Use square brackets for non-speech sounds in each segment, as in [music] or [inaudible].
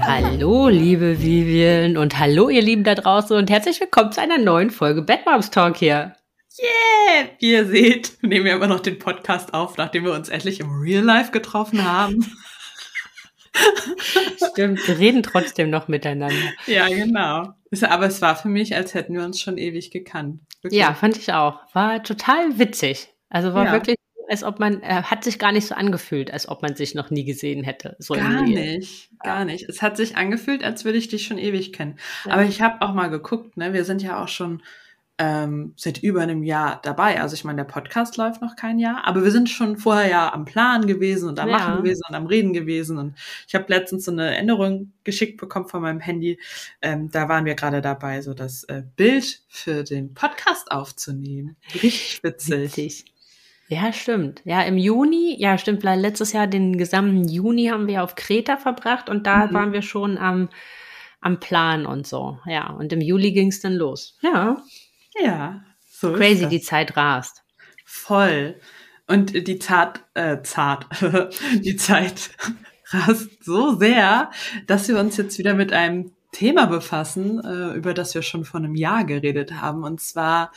Hallo, liebe Vivian und hallo, ihr Lieben da draußen und herzlich willkommen zu einer neuen Folge Bad Moms Talk hier. Yeah! Wie ihr seht, nehmen wir immer noch den Podcast auf, nachdem wir uns endlich im Real Life getroffen haben. Stimmt, wir reden trotzdem noch miteinander. Ja, genau. Aber es war für mich, als hätten wir uns schon ewig gekannt. Wirklich. Ja, fand ich auch. War total witzig. Also war ja. wirklich, als ob man, äh, hat sich gar nicht so angefühlt, als ob man sich noch nie gesehen hätte. So gar nicht, gar nicht. Es hat sich angefühlt, als würde ich dich schon ewig kennen. Ja. Aber ich habe auch mal geguckt, ne? Wir sind ja auch schon ähm, seit über einem Jahr dabei. Also ich meine, der Podcast läuft noch kein Jahr, aber wir sind schon vorher ja am Plan gewesen und am ja. Machen gewesen und am Reden gewesen. Und ich habe letztens so eine Änderung geschickt bekommen von meinem Handy. Ähm, da waren wir gerade dabei, so das äh, Bild für den Podcast aufzunehmen. Richtig witzig. witzig. Ja, stimmt. Ja, im Juni, ja, stimmt, letztes Jahr den gesamten Juni haben wir auf Kreta verbracht und da mhm. waren wir schon am, am Plan und so. Ja, und im Juli ging es dann los. Ja. Ja, so Crazy, die Zeit rast. Voll. Und die Zart, äh, zart, [laughs] die Zeit [laughs] rast so sehr, dass wir uns jetzt wieder mit einem Thema befassen, äh, über das wir schon vor einem Jahr geredet haben, und zwar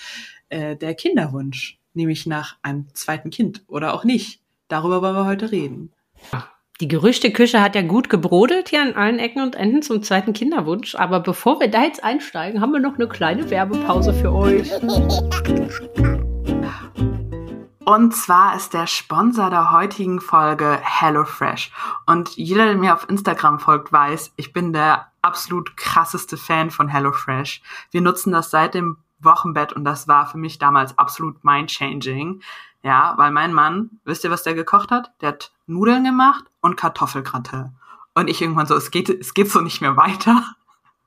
äh, der Kinderwunsch, nämlich nach einem zweiten Kind oder auch nicht. Darüber wollen wir heute reden. Ach. Die Gerüchteküche hat ja gut gebrodelt hier an allen Ecken und Enden zum zweiten Kinderwunsch. Aber bevor wir da jetzt einsteigen, haben wir noch eine kleine Werbepause für euch. Und zwar ist der Sponsor der heutigen Folge HelloFresh. Und jeder, der mir auf Instagram folgt, weiß, ich bin der absolut krasseste Fan von HelloFresh. Wir nutzen das seit dem Wochenbett und das war für mich damals absolut mind-changing. Ja, weil mein Mann, wisst ihr, was der gekocht hat? Der hat Nudeln gemacht und Kartoffelgratte. Und ich irgendwann so, es geht, es geht so nicht mehr weiter.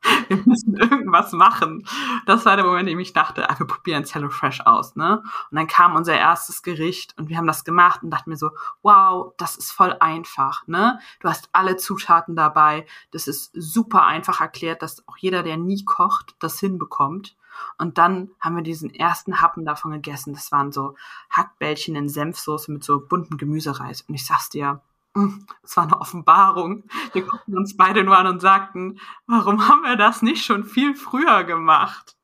[laughs] Wir müssen irgendwas machen. Das war der Moment, in dem ich dachte, ah, wir probieren es HelloFresh aus, ne? Und dann kam unser erstes Gericht und wir haben das gemacht und dachten mir so, wow, das ist voll einfach, ne? Du hast alle Zutaten dabei. Das ist super einfach erklärt, dass auch jeder, der nie kocht, das hinbekommt. Und dann haben wir diesen ersten Happen davon gegessen. Das waren so Hackbällchen in Senfsoße mit so bunten Gemüsereis. Und ich sag's dir, mm, es war eine Offenbarung. Wir guckten uns beide nur an und sagten, warum haben wir das nicht schon viel früher gemacht?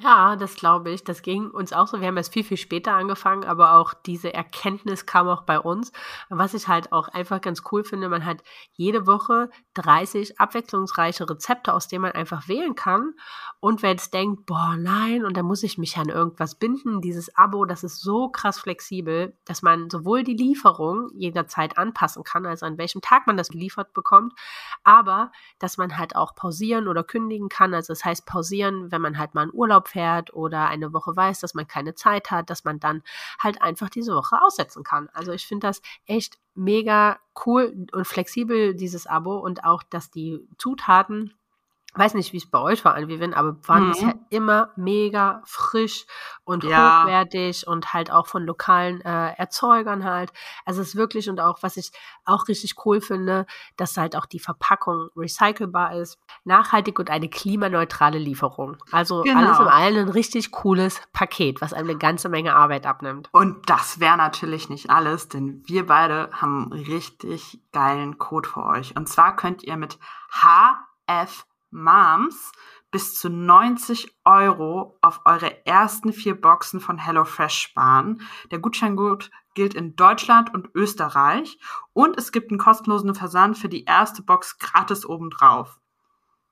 Ja, das glaube ich. Das ging uns auch so. Wir haben erst viel, viel später angefangen, aber auch diese Erkenntnis kam auch bei uns. Was ich halt auch einfach ganz cool finde, man hat jede Woche 30 abwechslungsreiche Rezepte, aus denen man einfach wählen kann. Und wer jetzt denkt, boah, nein, und da muss ich mich an irgendwas binden, dieses Abo, das ist so krass flexibel, dass man sowohl die Lieferung jederzeit anpassen kann, also an welchem Tag man das geliefert bekommt, aber dass man halt auch pausieren oder kündigen kann. Also das heißt pausieren, wenn man halt mal in Urlaub fährt oder eine Woche weiß, dass man keine Zeit hat, dass man dann halt einfach diese Woche aussetzen kann. Also ich finde das echt mega cool und flexibel, dieses Abo und auch, dass die Zutaten weiß nicht, wie es bei euch war, Vivian, aber waren mhm. bisher immer mega frisch und ja. hochwertig und halt auch von lokalen äh, Erzeugern halt. Also es ist wirklich und auch, was ich auch richtig cool finde, dass halt auch die Verpackung recycelbar ist, nachhaltig und eine klimaneutrale Lieferung. Also genau. alles in allem ein richtig cooles Paket, was einem eine ganze Menge Arbeit abnimmt. Und das wäre natürlich nicht alles, denn wir beide haben richtig geilen Code für euch. Und zwar könnt ihr mit HF Moms bis zu 90 Euro auf eure ersten vier Boxen von HelloFresh sparen. Der Gutscheingut gilt in Deutschland und Österreich und es gibt einen kostenlosen Versand für die erste Box gratis obendrauf.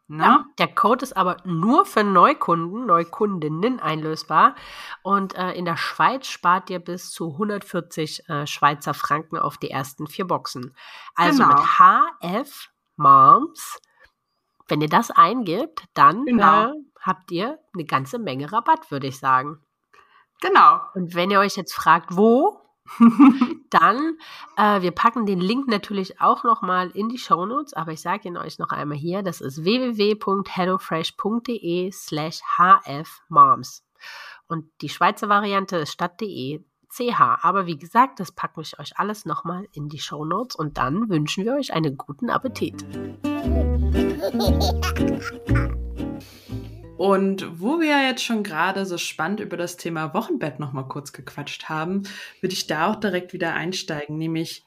Ne? Ja, der Code ist aber nur für Neukunden, Neukundinnen einlösbar. Und äh, in der Schweiz spart ihr bis zu 140 äh, Schweizer Franken auf die ersten vier Boxen. Also genau. mit HF Moms wenn ihr das eingibt, dann genau. äh, habt ihr eine ganze Menge Rabatt, würde ich sagen. Genau. Und wenn ihr euch jetzt fragt, wo, [laughs] dann, äh, wir packen den Link natürlich auch nochmal in die Show Notes, aber ich sage ihn euch noch einmal hier, das ist www.hellofresh.de slash hfmoms. Und die Schweizer Variante ist statt.de ch. Aber wie gesagt, das packen wir euch alles nochmal in die Show Notes und dann wünschen wir euch einen guten Appetit. Und wo wir jetzt schon gerade so spannend über das Thema Wochenbett noch mal kurz gequatscht haben, würde ich da auch direkt wieder einsteigen, nämlich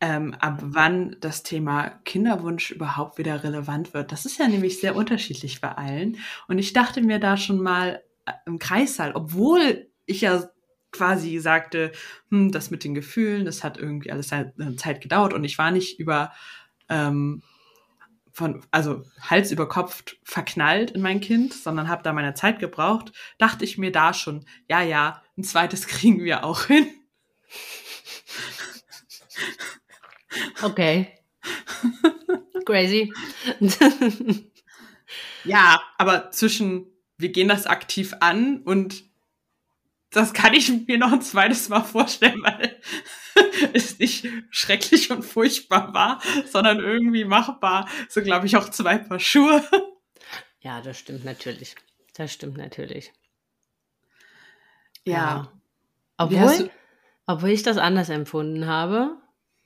ähm, ab wann das Thema Kinderwunsch überhaupt wieder relevant wird. Das ist ja nämlich sehr unterschiedlich bei allen. Und ich dachte mir da schon mal äh, im Kreissaal, obwohl ich ja quasi sagte, hm, das mit den Gefühlen, das hat irgendwie alles eine Zeit gedauert und ich war nicht über ähm, von, also Hals über Kopf verknallt in mein Kind, sondern habe da meine Zeit gebraucht, dachte ich mir da schon, ja, ja, ein zweites [laughs] kriegen wir auch hin. Okay. Crazy. [laughs] ja, aber zwischen wir gehen das aktiv an und das kann ich mir noch ein zweites Mal vorstellen, weil [laughs] es nicht schrecklich und furchtbar war, sondern irgendwie machbar. So glaube ich auch zwei Paar Schuhe. Ja, das stimmt natürlich. Das stimmt natürlich. Ja. ja. Obwohl, obwohl ich das anders empfunden habe.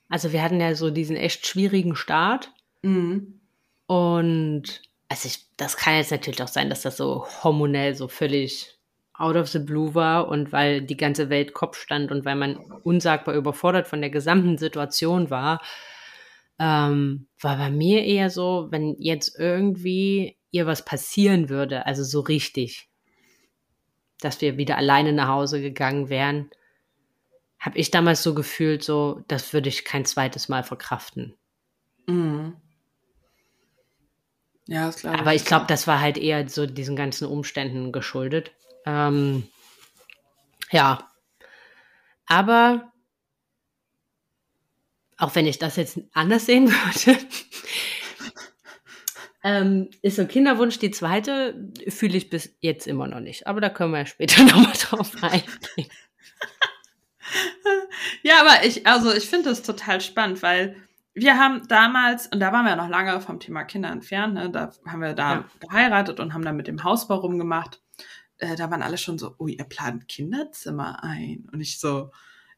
Also wir hatten ja so diesen echt schwierigen Start. Mhm. Und also ich, das kann jetzt natürlich auch sein, dass das so hormonell so völlig out of the blue war und weil die ganze Welt Kopf stand und weil man unsagbar überfordert von der gesamten Situation war, ähm, war bei mir eher so, wenn jetzt irgendwie ihr was passieren würde, also so richtig, dass wir wieder alleine nach Hause gegangen wären, habe ich damals so gefühlt, so, das würde ich kein zweites Mal verkraften. Mhm. Ja, das glaube ich. Aber ich glaube, das war halt eher so diesen ganzen Umständen geschuldet. Ähm, ja. Aber auch wenn ich das jetzt anders sehen [laughs] würde, ähm, ist so Kinderwunsch die zweite, fühle ich bis jetzt immer noch nicht. Aber da können wir ja später [laughs] nochmal drauf eingehen. ja, aber ich, also ich finde das total spannend, weil wir haben damals, und da waren wir noch lange vom Thema Kinder entfernt, ne, da haben wir da ja. geheiratet und haben dann mit dem Hausbau rumgemacht äh, da waren alle schon so, oh, ihr plant Kinderzimmer ein. Und ich so,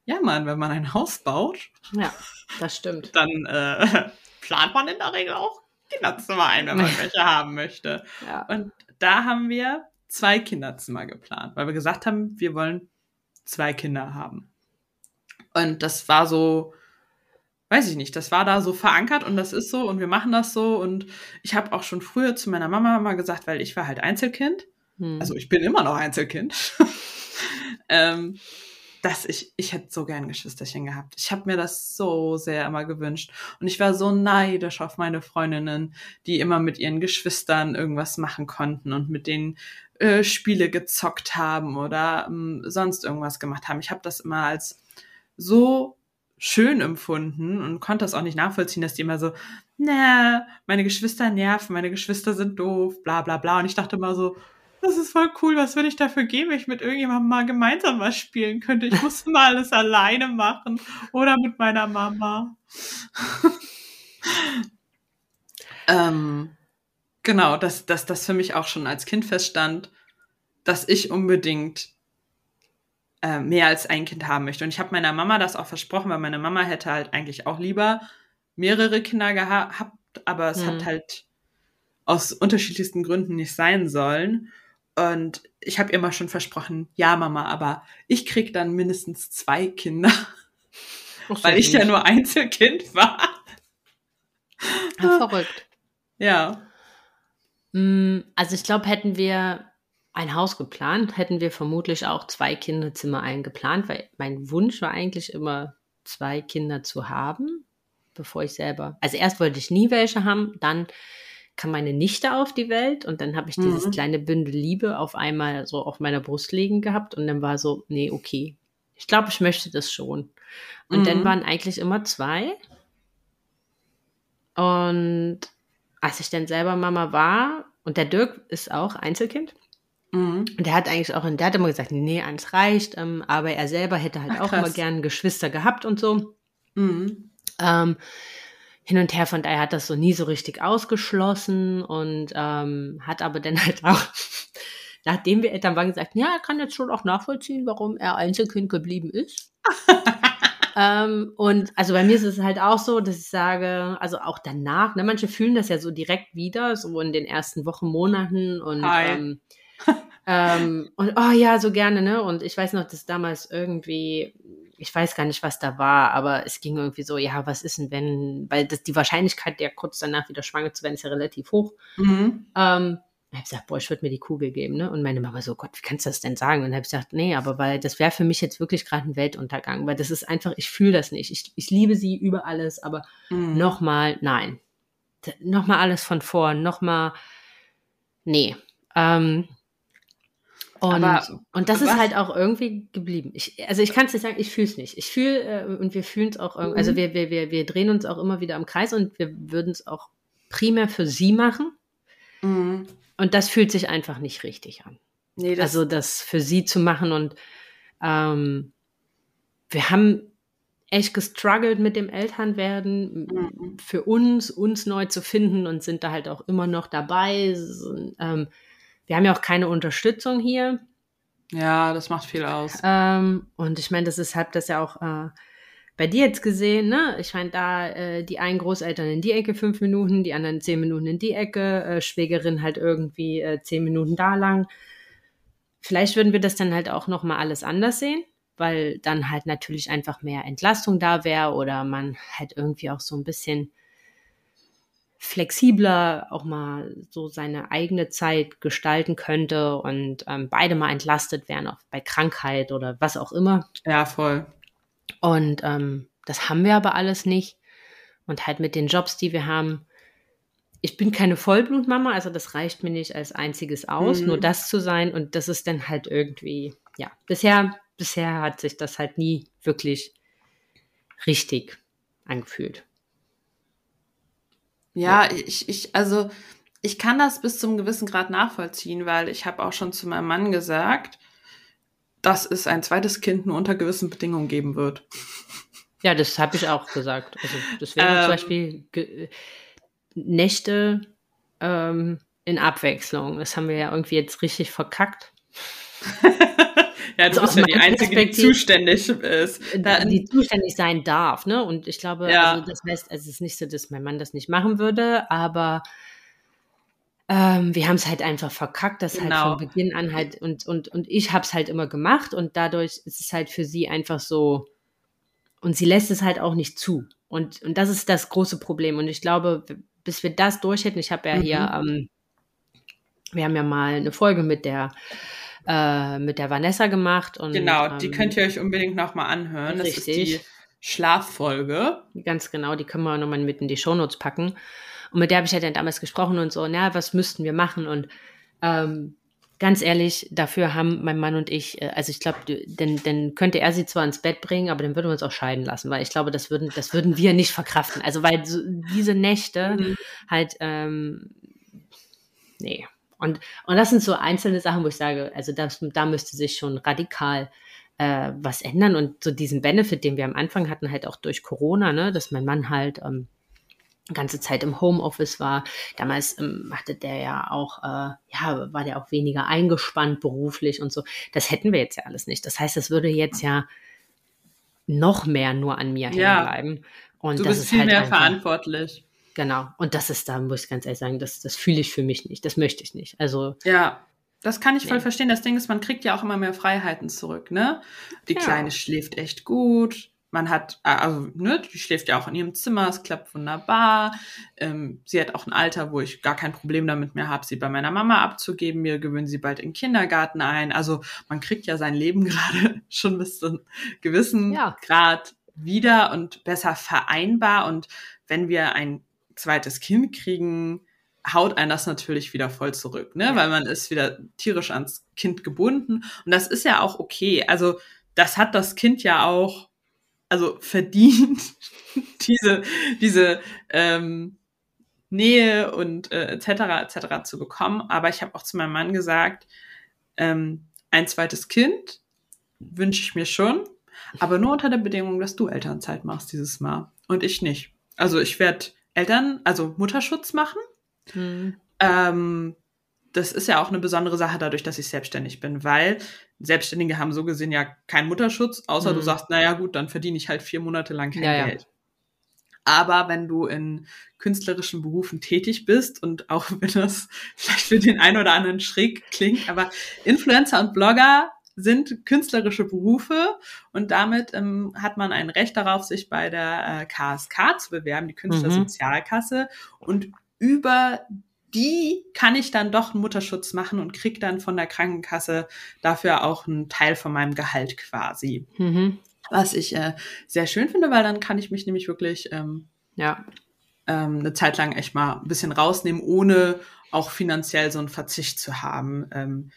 ja, Mann, wenn man ein Haus baut. Ja, [laughs] das stimmt. Dann äh, [laughs] plant man in der Regel auch Kinderzimmer ein, wenn man [laughs] welche haben möchte. Ja. Und da haben wir zwei Kinderzimmer geplant, weil wir gesagt haben, wir wollen zwei Kinder haben. Und das war so, weiß ich nicht, das war da so verankert und das ist so und wir machen das so. Und ich habe auch schon früher zu meiner Mama mal gesagt, weil ich war halt Einzelkind hm. also ich bin immer noch Einzelkind, [laughs] ähm, dass ich, ich hätte so gern Geschwisterchen gehabt. Ich habe mir das so sehr immer gewünscht. Und ich war so neidisch auf meine Freundinnen, die immer mit ihren Geschwistern irgendwas machen konnten und mit denen äh, Spiele gezockt haben oder ähm, sonst irgendwas gemacht haben. Ich habe das immer als so schön empfunden und konnte das auch nicht nachvollziehen, dass die immer so, na, meine Geschwister nerven, meine Geschwister sind doof, bla bla bla. Und ich dachte immer so, das ist voll cool, was würde ich dafür geben, wenn ich mit irgendjemandem mal gemeinsam was spielen könnte. Ich muss mal alles alleine machen oder mit meiner Mama. ähm, genau, dass, dass das für mich auch schon als Kind feststand, dass ich unbedingt äh, mehr als ein Kind haben möchte. Und ich habe meiner Mama das auch versprochen, weil meine Mama hätte halt eigentlich auch lieber mehrere Kinder gehabt, aber es hm. hat halt aus unterschiedlichsten Gründen nicht sein sollen. Und ich habe immer schon versprochen, ja, Mama, aber ich krieg dann mindestens zwei Kinder, Ach, weil ich ja nur Einzelkind war. Ja, verrückt. Ja. Mm, also ich glaube, hätten wir ein Haus geplant, hätten wir vermutlich auch zwei Kinderzimmer eingeplant, weil mein Wunsch war eigentlich immer, zwei Kinder zu haben, bevor ich selber. Also erst wollte ich nie welche haben, dann kam meine Nichte auf die Welt und dann habe ich dieses mhm. kleine Bündel Liebe auf einmal so auf meiner Brust liegen gehabt und dann war so, nee, okay. Ich glaube, ich möchte das schon. Und mhm. dann waren eigentlich immer zwei. Und als ich dann selber Mama war, und der Dirk ist auch Einzelkind, Mhm. Und der hat eigentlich auch, der hat immer gesagt, nee, eins reicht, ähm, aber er selber hätte halt Ach, auch immer gerne Geschwister gehabt und so. Mhm. Ähm, hin und her, von daher hat das so nie so richtig ausgeschlossen und ähm, hat aber dann [laughs] halt auch, nachdem wir Eltern waren, gesagt, ja, er kann jetzt schon auch nachvollziehen, warum er Einzelkind geblieben ist. [laughs] ähm, und also bei mir ist es halt auch so, dass ich sage, also auch danach, ne, manche fühlen das ja so direkt wieder, so in den ersten Wochen, Monaten und ähm, ähm, und oh ja, so gerne, ne? Und ich weiß noch, dass damals irgendwie, ich weiß gar nicht, was da war, aber es ging irgendwie so, ja, was ist denn, wenn, weil das, die Wahrscheinlichkeit, der kurz danach wieder schwanger zu werden, ist ja relativ hoch. Mhm. Ähm, ich habe gesagt, boah, ich würde mir die Kugel geben, ne? Und meine Mama so, Gott, wie kannst du das denn sagen? Und habe ich gesagt, nee, aber weil das wäre für mich jetzt wirklich gerade ein Weltuntergang, weil das ist einfach, ich fühle das nicht. Ich, ich liebe sie über alles, aber mhm. nochmal, nein. Nochmal alles von vorn, nochmal, nee. Ähm, und, Aber und das was? ist halt auch irgendwie geblieben. Ich, also ich kann es nicht sagen, ich fühle es nicht. Ich fühle äh, und wir fühlen es auch irgendwie, also mhm. wir, wir, wir, wir drehen uns auch immer wieder im Kreis und wir würden es auch primär für sie machen. Mhm. Und das fühlt sich einfach nicht richtig an. Nee, das also das für sie zu machen und ähm, wir haben echt gestruggelt mit dem Elternwerden, mhm. für uns, uns neu zu finden und sind da halt auch immer noch dabei. So, ähm, wir haben ja auch keine Unterstützung hier. Ja, das macht viel aus. Ähm, und ich meine, das ist halt das ja auch äh, bei dir jetzt gesehen, ne? Ich meine, da äh, die einen Großeltern in die Ecke fünf Minuten, die anderen zehn Minuten in die Ecke, äh, Schwägerin halt irgendwie äh, zehn Minuten da lang. Vielleicht würden wir das dann halt auch nochmal alles anders sehen, weil dann halt natürlich einfach mehr Entlastung da wäre oder man halt irgendwie auch so ein bisschen flexibler auch mal so seine eigene Zeit gestalten könnte und ähm, beide mal entlastet wären, auch bei Krankheit oder was auch immer. Ja, voll. Und ähm, das haben wir aber alles nicht. Und halt mit den Jobs, die wir haben, ich bin keine Vollblutmama, also das reicht mir nicht als einziges aus, mhm. nur das zu sein. Und das ist dann halt irgendwie, ja, bisher, bisher hat sich das halt nie wirklich richtig angefühlt. Ja, ja, ich, ich, also ich kann das bis zum gewissen Grad nachvollziehen, weil ich habe auch schon zu meinem Mann gesagt, dass es ein zweites Kind nur unter gewissen Bedingungen geben wird. Ja, das habe ich auch gesagt. Also das wäre ähm, zum Beispiel Nächte ähm, in Abwechslung. Das haben wir ja irgendwie jetzt richtig verkackt. [laughs] ja, du also bist ja die Einzige, die zuständig ist. Da, die zuständig sein darf, ne? Und ich glaube, ja. also das heißt, es ist nicht so, dass mein Mann das nicht machen würde, aber ähm, wir haben es halt einfach verkackt, das genau. halt von Beginn an halt und, und, und ich habe es halt immer gemacht und dadurch ist es halt für sie einfach so und sie lässt es halt auch nicht zu. Und, und das ist das große Problem. Und ich glaube, bis wir das durch hätten, ich habe ja mhm. hier, ähm, wir haben ja mal eine Folge mit der äh, mit der Vanessa gemacht. Und, genau, ähm, die könnt ihr euch unbedingt nochmal anhören. Richtig. Das ist die Schlaffolge. Ganz genau, die können wir nochmal mit in die Shownotes packen. Und mit der habe ich ja dann damals gesprochen und so, na, was müssten wir machen? Und ähm, ganz ehrlich, dafür haben mein Mann und ich, äh, also ich glaube, dann, dann könnte er sie zwar ins Bett bringen, aber dann würden wir uns auch scheiden lassen, weil ich glaube, das würden, das würden wir nicht verkraften. Also weil so, diese Nächte mhm. halt, ähm, nee, und, und das sind so einzelne Sachen, wo ich sage, also das, da müsste sich schon radikal äh, was ändern. Und so diesen Benefit, den wir am Anfang hatten, halt auch durch Corona, ne, dass mein Mann halt ähm, ganze Zeit im Homeoffice war. Damals ähm, hatte der ja auch, äh, ja, war der auch weniger eingespannt beruflich und so. Das hätten wir jetzt ja alles nicht. Das heißt, das würde jetzt ja noch mehr nur an mir ja. hängen bleiben. Und du bist viel halt mehr einfach, verantwortlich. Genau. Und das ist da, muss ich ganz ehrlich sagen, das, das fühle ich für mich nicht. Das möchte ich nicht. Also. Ja. Das kann ich voll nee. verstehen. Das Ding ist, man kriegt ja auch immer mehr Freiheiten zurück, ne? Die ja. Kleine schläft echt gut. Man hat, also, ne, die schläft ja auch in ihrem Zimmer, es klappt wunderbar. Ähm, sie hat auch ein Alter, wo ich gar kein Problem damit mehr habe, sie bei meiner Mama abzugeben. Wir gewöhnen sie bald in den Kindergarten ein. Also man kriegt ja sein Leben [laughs] gerade schon bis zu einem gewissen ja. Grad wieder und besser vereinbar. Und wenn wir ein zweites Kind kriegen, haut einen das natürlich wieder voll zurück, ne? Ja. Weil man ist wieder tierisch ans Kind gebunden. Und das ist ja auch okay. Also, das hat das Kind ja auch, also verdient, [laughs] diese, diese ähm, Nähe und äh, etc. etc. zu bekommen. Aber ich habe auch zu meinem Mann gesagt, ähm, ein zweites Kind wünsche ich mir schon, aber nur unter der Bedingung, dass du Elternzeit machst dieses Mal und ich nicht. Also ich werde Eltern, also Mutterschutz machen. Mhm. Ähm, das ist ja auch eine besondere Sache dadurch, dass ich selbstständig bin, weil Selbstständige haben so gesehen ja keinen Mutterschutz, außer mhm. du sagst, naja gut, dann verdiene ich halt vier Monate lang kein ja, Geld. Ja. Aber wenn du in künstlerischen Berufen tätig bist und auch [laughs] wenn das vielleicht für den einen oder anderen schräg klingt, aber Influencer und Blogger sind künstlerische Berufe und damit ähm, hat man ein Recht darauf, sich bei der äh, KSK zu bewerben, die Künstlersozialkasse. Mhm. Und über die kann ich dann doch einen Mutterschutz machen und krieg dann von der Krankenkasse dafür auch einen Teil von meinem Gehalt quasi. Mhm. Was ich äh, sehr schön finde, weil dann kann ich mich nämlich wirklich ähm, ja. ähm, eine Zeit lang echt mal ein bisschen rausnehmen, ohne auch finanziell so einen Verzicht zu haben. Ähm,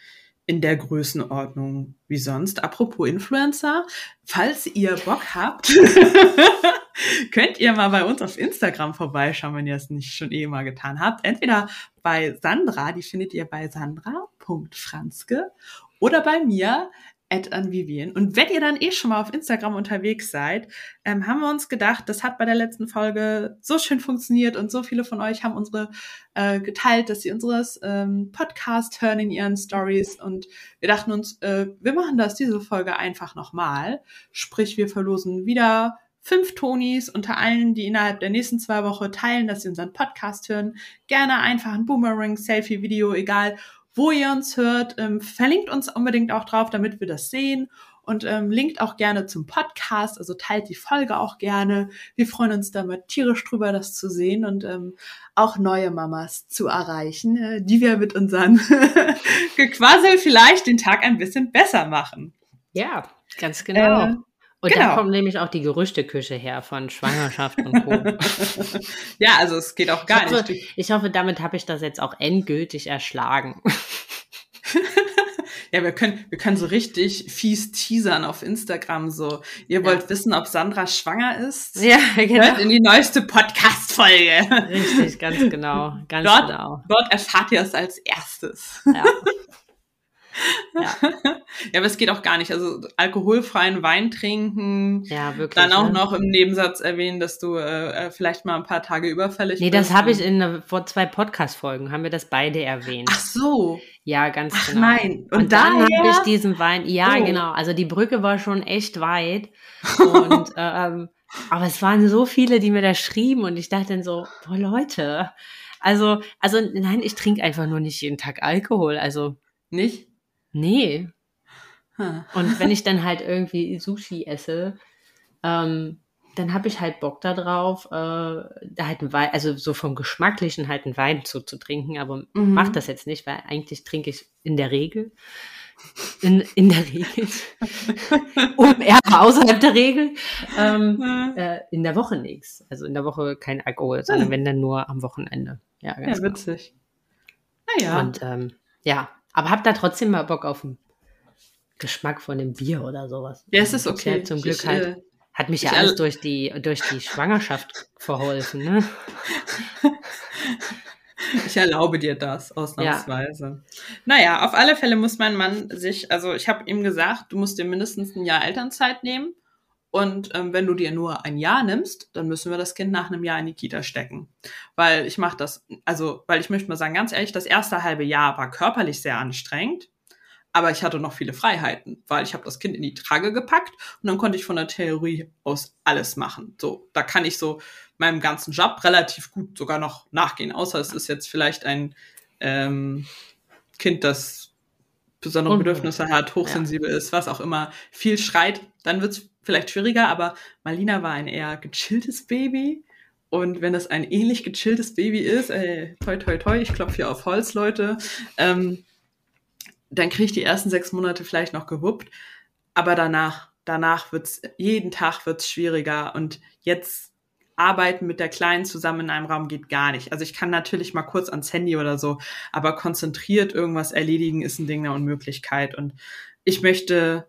in der Größenordnung wie sonst. Apropos Influencer, falls ihr Bock habt, [laughs] könnt ihr mal bei uns auf Instagram vorbeischauen, wenn ihr es nicht schon eh mal getan habt. Entweder bei Sandra, die findet ihr bei sandra.franzke oder bei mir at Vivien. Und wenn ihr dann eh schon mal auf Instagram unterwegs seid, ähm, haben wir uns gedacht, das hat bei der letzten Folge so schön funktioniert und so viele von euch haben unsere äh, geteilt, dass sie unseres ähm, Podcast hören in ihren Stories und wir dachten uns, äh, wir machen das diese Folge einfach nochmal. Sprich, wir verlosen wieder fünf Tonis unter allen, die innerhalb der nächsten zwei Wochen teilen, dass sie unseren Podcast hören. Gerne einfach ein Boomerang-Selfie-Video, egal wo ihr uns hört. Ähm, verlinkt uns unbedingt auch drauf, damit wir das sehen. Und ähm, linkt auch gerne zum Podcast, also teilt die Folge auch gerne. Wir freuen uns damit tierisch drüber, das zu sehen und ähm, auch neue Mamas zu erreichen, äh, die wir mit unseren [laughs] Gequassel vielleicht den Tag ein bisschen besser machen. Ja, ganz genau. Äh, und genau. da kommt nämlich auch die Gerüchteküche her von Schwangerschaft und Co. [laughs] ja, also es geht auch gar ich hoffe, nicht. Ich hoffe, damit habe ich das jetzt auch endgültig erschlagen. [laughs] ja, wir können, wir können so richtig fies teasern auf Instagram. So, ihr wollt ja. wissen, ob Sandra schwanger ist? Ja, genau. Hört in die neueste Podcast-Folge. Richtig, ganz genau. Ganz dort, genau. Dort erfahrt ihr es als erstes. Ja. [laughs] Ja. ja, aber es geht auch gar nicht. Also alkoholfreien Wein trinken. Ja, wirklich. Dann auch ne? noch im Nebensatz erwähnen, dass du äh, äh vielleicht mal ein paar Tage überfällig nee, bist. Nee, das habe ich in vor zwei Podcast-Folgen, haben wir das beide erwähnt. Ach so. Ja, ganz Ach, genau. nein. Und, Und dann habe ich diesen Wein, ja, oh. genau. Also die Brücke war schon echt weit. [laughs] Und ähm, aber es waren so viele, die mir da schrieben und ich dachte dann so, boah Leute, also, also nein, ich trinke einfach nur nicht jeden Tag Alkohol. Also nicht? Nee. Hm. Und wenn ich dann halt irgendwie Sushi esse, ähm, dann habe ich halt Bock darauf, äh, da halt ein Wein, also so vom Geschmacklichen halt einen Wein zuzutrinken, aber mhm. mach das jetzt nicht, weil eigentlich trinke ich in der Regel, in, in der Regel, [laughs] um eher außerhalb der Regel, ähm, äh, in der Woche nichts. Also in der Woche kein Alkohol, sondern mhm. wenn dann nur am Wochenende. Ja, ganz ja witzig. Naja. Und ähm, ja, aber habt da trotzdem mal Bock auf den Geschmack von dem Bier oder sowas. Ja, es ist okay. Ja, zum Glück ich, halt. Äh, hat mich ja alles durch die, durch die Schwangerschaft verholfen, ne? [laughs] Ich erlaube dir das, ausnahmsweise. Ja. Naja, auf alle Fälle muss mein Mann sich, also ich habe ihm gesagt, du musst dir mindestens ein Jahr Elternzeit nehmen. Und ähm, wenn du dir nur ein Jahr nimmst, dann müssen wir das Kind nach einem Jahr in die Kita stecken. Weil ich mache das, also, weil ich möchte mal sagen, ganz ehrlich, das erste halbe Jahr war körperlich sehr anstrengend, aber ich hatte noch viele Freiheiten, weil ich habe das Kind in die Trage gepackt und dann konnte ich von der Theorie aus alles machen. So, da kann ich so meinem ganzen Job relativ gut sogar noch nachgehen, außer es ist jetzt vielleicht ein ähm, Kind, das besondere Bedürfnisse hat, hochsensibel ja. ist, was auch immer, viel schreit, dann wird's vielleicht schwieriger, aber Malina war ein eher gechilltes Baby. Und wenn das ein ähnlich gechilltes Baby ist, äh, toi, toi, toi, ich klopfe hier auf Holz, Leute, ähm, dann kriege ich die ersten sechs Monate vielleicht noch gewuppt. Aber danach, danach wird's, jeden Tag wird's schwieriger. Und jetzt arbeiten mit der Kleinen zusammen in einem Raum geht gar nicht. Also ich kann natürlich mal kurz ans Handy oder so, aber konzentriert irgendwas erledigen ist ein Ding der Unmöglichkeit. Und ich möchte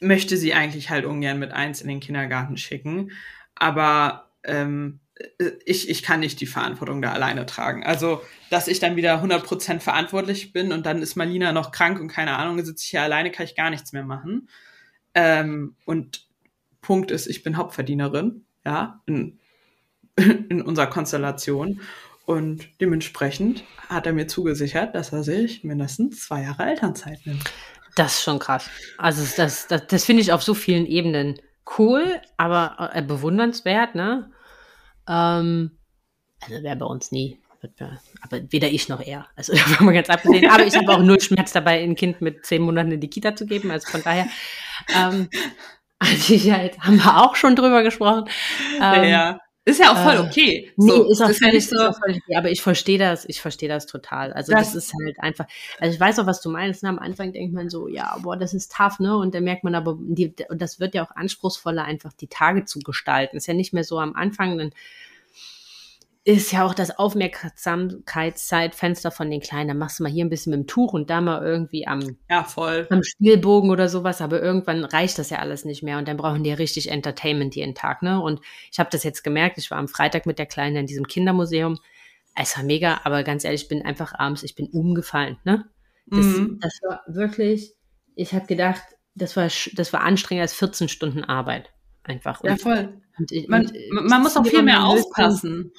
möchte sie eigentlich halt ungern mit eins in den Kindergarten schicken. Aber ähm, ich, ich kann nicht die Verantwortung da alleine tragen. Also, dass ich dann wieder 100% verantwortlich bin und dann ist Malina noch krank und keine Ahnung, sitze ich hier alleine, kann ich gar nichts mehr machen. Ähm, und Punkt ist, ich bin Hauptverdienerin, ja, in, [laughs] in unserer Konstellation. Und dementsprechend hat er mir zugesichert, dass er sich mindestens zwei Jahre Elternzeit nimmt. Das ist schon krass. Also das, das, das finde ich auf so vielen Ebenen cool, aber äh, bewundernswert, ne? Ähm, also wäre bei uns nie. Aber weder ich noch er. Also [laughs] davon mal ganz abgesehen. Aber ich habe auch null Schmerz dabei, ein Kind mit zehn Monaten in die Kita zu geben. Also von daher, ähm, [laughs] an Sicherheit haben wir auch schon drüber gesprochen. Ähm, ja. Ist ja auch voll äh, okay. nee, so, ist auch völlig, so. ist völlig okay. Aber ich verstehe das, ich verstehe das total. Also das, das, ist halt einfach, also ich weiß auch, was du meinst. Ne? Am Anfang denkt man so, ja, boah, das ist tough, ne? Und dann merkt man aber, die, und das wird ja auch anspruchsvoller, einfach die Tage zu gestalten. Ist ja nicht mehr so am Anfang, dann ist ja auch das Aufmerksamkeitszeitfenster von den Kleinen. Da machst du mal hier ein bisschen mit dem Tuch und da mal irgendwie am, ja, am Spielbogen oder sowas. Aber irgendwann reicht das ja alles nicht mehr und dann brauchen die ja richtig Entertainment jeden Tag. Ne? Und ich habe das jetzt gemerkt. Ich war am Freitag mit der Kleinen in diesem Kindermuseum. Es war mega, aber ganz ehrlich, ich bin einfach abends, ich bin umgefallen. Ne? Das, mhm. das war wirklich, ich habe gedacht, das war, das war anstrengender als 14 Stunden Arbeit. Einfach. Und, ja, voll. Und, man, und, man muss auch viel mehr aufpassen.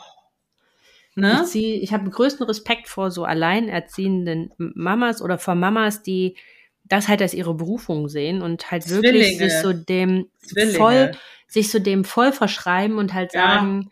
Ne? Ich, zieh, ich habe größten Respekt vor so alleinerziehenden Mamas oder vor Mamas, die das halt als ihre Berufung sehen und halt wirklich sich so dem Zwillinge. voll, sich so dem voll verschreiben und halt sagen,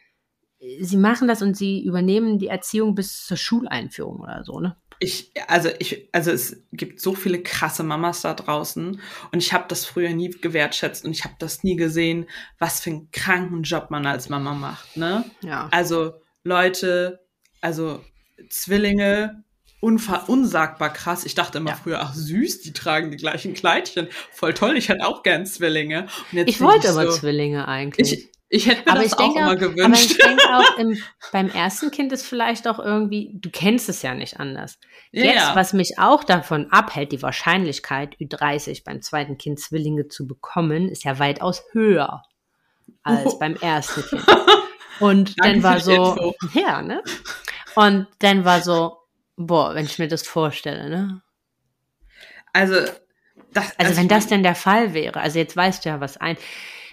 ja. sie machen das und sie übernehmen die Erziehung bis zur Schuleinführung oder so, ne? Ich, also ich, also es gibt so viele krasse Mamas da draußen und ich habe das früher nie gewertschätzt und ich habe das nie gesehen, was für einen kranken Job man als Mama macht, ne? Ja. Also Leute, also Zwillinge, unsagbar krass. Ich dachte immer ja. früher, ach süß, die tragen die gleichen Kleidchen. Voll toll, ich hätte auch gern Zwillinge. ich wollte aber so, Zwillinge eigentlich. Ich, ich hätte mir aber das auch immer gewünscht. Aber ich denke [laughs] auch, im, beim ersten Kind ist vielleicht auch irgendwie, du kennst es ja nicht anders. Jetzt, ja. was mich auch davon abhält, die Wahrscheinlichkeit, Ü30 beim zweiten Kind Zwillinge zu bekommen, ist ja weitaus höher als oh. beim ersten Kind. [laughs] Und Danke dann war so, [laughs] ja, ne? Und dann war so, boah, wenn ich mir das vorstelle, ne? Also, das, also, also wenn das denn der Fall wäre, also jetzt weißt du ja, was ein.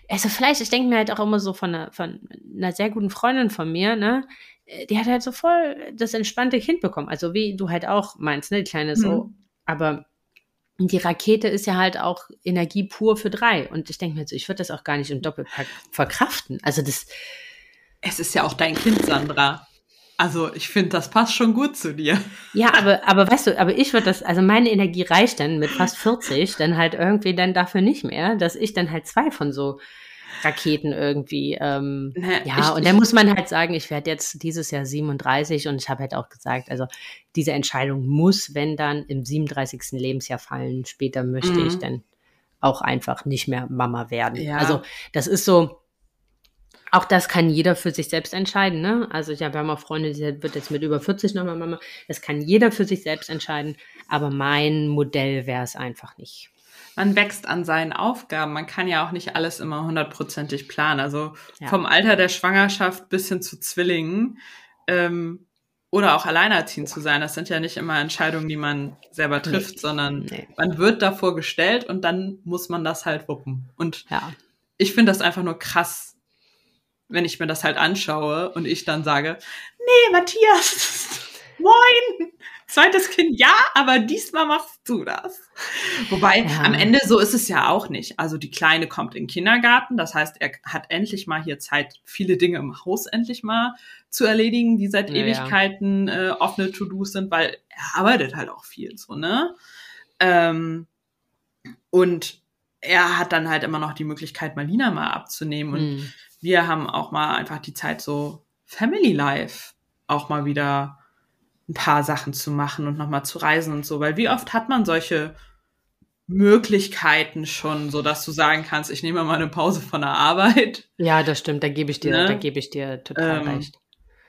Also vielleicht, ich denke mir halt auch immer so von einer, von einer sehr guten Freundin von mir, ne? Die hat halt so voll das entspannte Kind bekommen. Also wie du halt auch meinst, ne? Die kleine so. Mhm. Aber die Rakete ist ja halt auch Energie pur für drei. Und ich denke mir so, ich würde das auch gar nicht im Doppelpack verkraften. Also das, es ist ja auch dein Kind, Sandra. Also ich finde, das passt schon gut zu dir. Ja, aber, aber weißt du, aber ich würde das, also meine Energie reicht dann mit fast 40 dann halt irgendwie dann dafür nicht mehr, dass ich dann halt zwei von so Raketen irgendwie, ähm, ne, ja, ich, und dann muss man halt sagen, ich werde jetzt dieses Jahr 37 und ich habe halt auch gesagt, also diese Entscheidung muss, wenn dann im 37. Lebensjahr fallen, später möchte mhm. ich dann auch einfach nicht mehr Mama werden. Ja. Also das ist so, auch das kann jeder für sich selbst entscheiden. Ne? Also ich habe ja mal Freunde, die wird jetzt mit über 40 nochmal Mama. Das kann jeder für sich selbst entscheiden. Aber mein Modell wäre es einfach nicht. Man wächst an seinen Aufgaben. Man kann ja auch nicht alles immer hundertprozentig planen. Also ja. vom Alter der Schwangerschaft bis hin zu Zwillingen ähm, oder auch alleinerziehend zu sein. Das sind ja nicht immer Entscheidungen, die man selber trifft, nee. sondern nee. man wird davor gestellt und dann muss man das halt wuppen. Und ja. ich finde das einfach nur krass, wenn ich mir das halt anschaue und ich dann sage, nee, Matthias, [laughs] moin, zweites Kind, ja, aber diesmal machst du das. Wobei, ja. am Ende so ist es ja auch nicht. Also die Kleine kommt in den Kindergarten, das heißt, er hat endlich mal hier Zeit, viele Dinge im Haus endlich mal zu erledigen, die seit ja, Ewigkeiten äh, offene To-Dos sind, weil er arbeitet halt auch viel so, ne? Ähm, und er hat dann halt immer noch die Möglichkeit, Malina mal abzunehmen und mhm wir haben auch mal einfach die Zeit so Family Life auch mal wieder ein paar Sachen zu machen und nochmal zu reisen und so, weil wie oft hat man solche Möglichkeiten schon, so dass du sagen kannst, ich nehme mal eine Pause von der Arbeit. Ja, das stimmt, da gebe ich dir, ne? da gebe ich dir total ähm, recht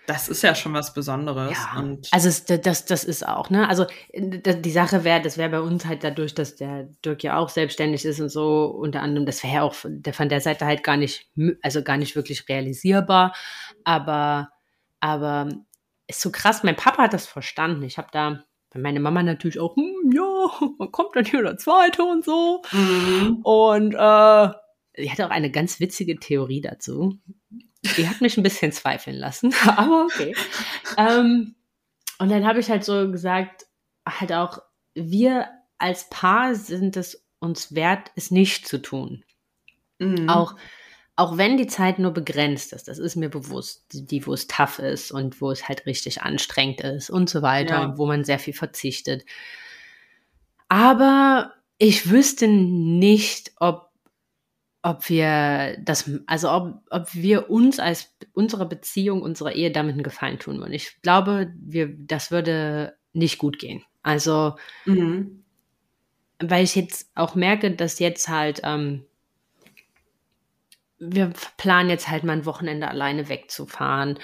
das ist ja schon was Besonderes. Ja, also es, das, das ist auch, ne? Also die Sache wäre, das wäre bei uns halt dadurch, dass der Dirk ja auch selbstständig ist und so, unter anderem, das wäre ja auch von der, von der Seite halt gar nicht, also gar nicht wirklich realisierbar. Aber, aber ist so krass, mein Papa hat das verstanden. Ich habe da, meine Mama natürlich auch, hm, ja, man [laughs] kommt dann hier der Zweite und so. Mhm. Und äh, die hatte auch eine ganz witzige Theorie dazu. Die hat mich ein bisschen zweifeln lassen, [laughs] aber okay. ähm, und dann habe ich halt so gesagt, halt auch, wir als Paar sind es uns wert, es nicht zu tun. Mhm. Auch, auch wenn die Zeit nur begrenzt ist, das ist mir bewusst, die, wo es tough ist und wo es halt richtig anstrengend ist und so weiter ja. und wo man sehr viel verzichtet. Aber ich wüsste nicht, ob, ob wir das, also ob, ob wir uns als unsere Beziehung, unsere Ehe damit einen Gefallen tun würden. Ich glaube, wir, das würde nicht gut gehen. Also, mhm. weil ich jetzt auch merke, dass jetzt halt ähm, wir planen jetzt halt mal ein Wochenende alleine wegzufahren.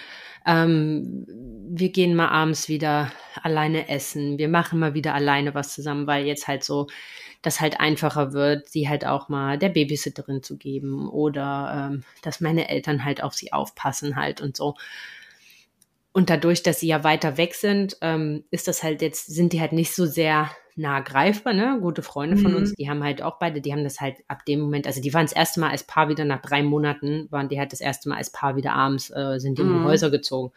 Ähm, wir gehen mal abends wieder alleine essen. Wir machen mal wieder alleine was zusammen, weil jetzt halt so das halt einfacher wird, sie halt auch mal der Babysitterin zu geben oder ähm, dass meine Eltern halt auf sie aufpassen halt und so. Und dadurch, dass sie ja weiter weg sind, ähm, ist das halt jetzt, sind die halt nicht so sehr nah greifbar, ne? Gute Freunde von mhm. uns, die haben halt auch beide, die haben das halt ab dem Moment, also die waren das erste Mal als Paar wieder nach drei Monaten, waren die halt das erste Mal als Paar wieder abends, äh, sind die mhm. in die mhm. Häuser gezogen.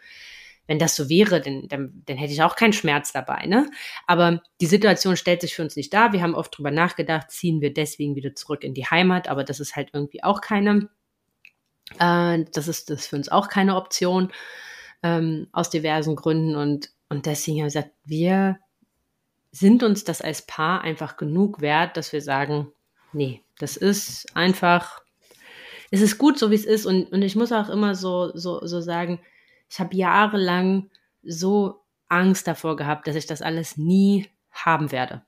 Wenn das so wäre, dann, dann, dann hätte ich auch keinen Schmerz dabei, ne? Aber die Situation stellt sich für uns nicht dar. Wir haben oft drüber nachgedacht, ziehen wir deswegen wieder zurück in die Heimat, aber das ist halt irgendwie auch keine, äh, das ist das ist für uns auch keine Option ähm, aus diversen Gründen und und deswegen habe ich gesagt, wir sind uns das als Paar einfach genug wert, dass wir sagen, nee, das ist einfach, es ist gut, so wie es ist. Und, und ich muss auch immer so, so, so sagen, ich habe jahrelang so Angst davor gehabt, dass ich das alles nie haben werde.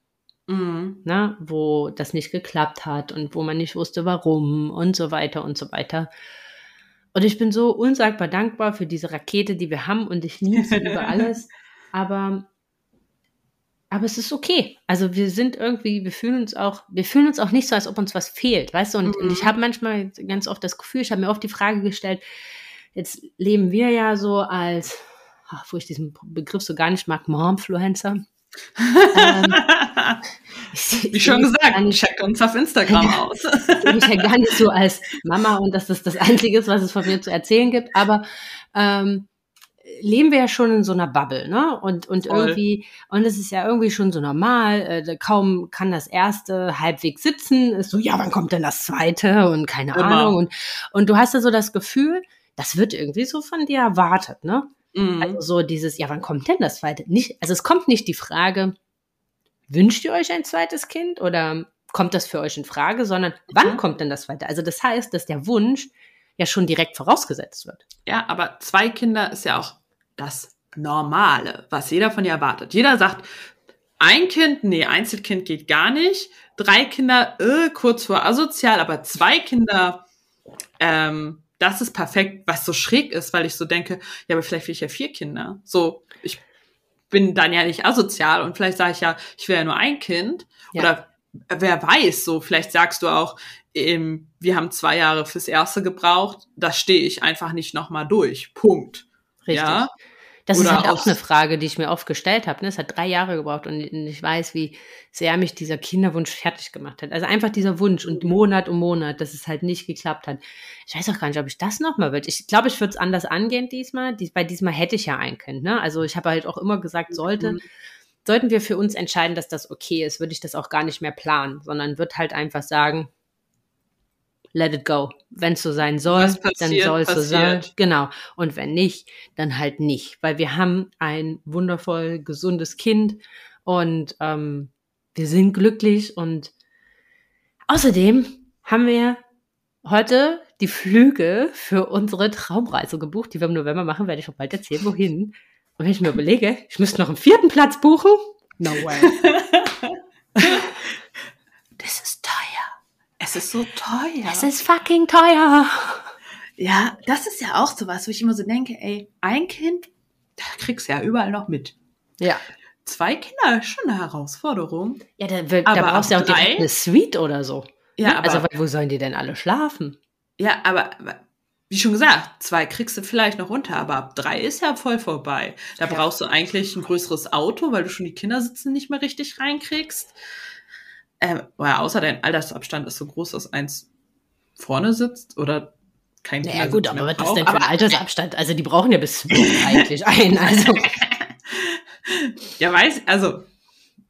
Mhm. Na, wo das nicht geklappt hat und wo man nicht wusste, warum und so weiter und so weiter. Und ich bin so unsagbar dankbar für diese Rakete, die wir haben und ich liebe sie über [laughs] alles. Aber aber es ist okay. Also wir sind irgendwie, wir fühlen uns auch, wir fühlen uns auch nicht so, als ob uns was fehlt, weißt du? Und, mhm. und ich habe manchmal ganz oft das Gefühl, ich habe mir oft die Frage gestellt, jetzt leben wir ja so als, ach, wo ich diesen Begriff so gar nicht mag, Momfluencer. Ähm, [laughs] ich, Wie schon gesagt, check uns auf Instagram [laughs] aus. ich bin ja gar nicht so als Mama und dass das das Einzige ist, was es von mir zu erzählen gibt, aber ähm, leben wir ja schon in so einer Bubble, ne? Und, und irgendwie, und es ist ja irgendwie schon so normal, äh, kaum kann das erste halbwegs sitzen, ist so, ja, wann kommt denn das zweite? Und keine Immer. Ahnung. Und, und du hast ja so das Gefühl, das wird irgendwie so von dir erwartet, ne? Mhm. Also so dieses, ja, wann kommt denn das zweite? Nicht, also es kommt nicht die Frage, wünscht ihr euch ein zweites Kind oder kommt das für euch in Frage, sondern wann mhm. kommt denn das zweite? Also das heißt, dass der Wunsch ja schon direkt vorausgesetzt wird. Ja, aber zwei Kinder ist ja auch das Normale, was jeder von dir erwartet. Jeder sagt, ein Kind, nee, Einzelkind geht gar nicht. Drei Kinder, äh, kurz vor asozial, aber zwei Kinder, ähm, das ist perfekt, was so schräg ist, weil ich so denke, ja, aber vielleicht will ich ja vier Kinder. So, ich bin dann ja nicht asozial und vielleicht sage ich ja, ich will ja nur ein Kind. Ja. Oder wer weiß, so, vielleicht sagst du auch, ähm, wir haben zwei Jahre fürs erste gebraucht, da stehe ich einfach nicht nochmal durch. Punkt. Richtig. Ja? Das Oder ist halt auch eine Frage, die ich mir oft gestellt habe. Ne? Es hat drei Jahre gebraucht und ich weiß, wie sehr mich dieser Kinderwunsch fertig gemacht hat. Also einfach dieser Wunsch und Monat um Monat, dass es halt nicht geklappt hat. Ich weiß auch gar nicht, ob ich das nochmal will. Ich glaube, ich würde es anders angehen diesmal. Dies, bei diesmal hätte ich ja ein Kind. Ne? Also ich habe halt auch immer gesagt, sollte, mhm. sollten wir für uns entscheiden, dass das okay ist, würde ich das auch gar nicht mehr planen, sondern würde halt einfach sagen, let it go. Wenn es so sein soll, passiert, dann soll es so sein. Genau. Und wenn nicht, dann halt nicht. Weil wir haben ein wundervoll gesundes Kind und ähm, wir sind glücklich und außerdem haben wir heute die Flüge für unsere Traumreise gebucht, die wir im November machen, werde ich auch bald erzählen, wohin. Und wenn ich mir überlege, ich müsste noch einen vierten Platz buchen, no way. [laughs] es ist so teuer. Es ist fucking teuer. Ja, das ist ja auch so was, wo ich immer so denke, ey, ein Kind, da kriegst du ja überall noch mit. Ja. Zwei Kinder ist schon eine Herausforderung. Ja, da, da brauchst du ja auch direkt eine Suite oder so. Ja, ne? aber, also wo sollen die denn alle schlafen? Ja, aber, wie schon gesagt, zwei kriegst du vielleicht noch unter, aber ab drei ist ja voll vorbei. Da ja. brauchst du eigentlich ein größeres Auto, weil du schon die Kindersitze nicht mehr richtig reinkriegst. Ähm, außer dein Altersabstand ist so groß, dass eins vorne sitzt oder kein Ja, gut, aber was ist denn für ein Altersabstand? Also die brauchen ja bis [laughs] eigentlich ein. Also. ja, weiß, also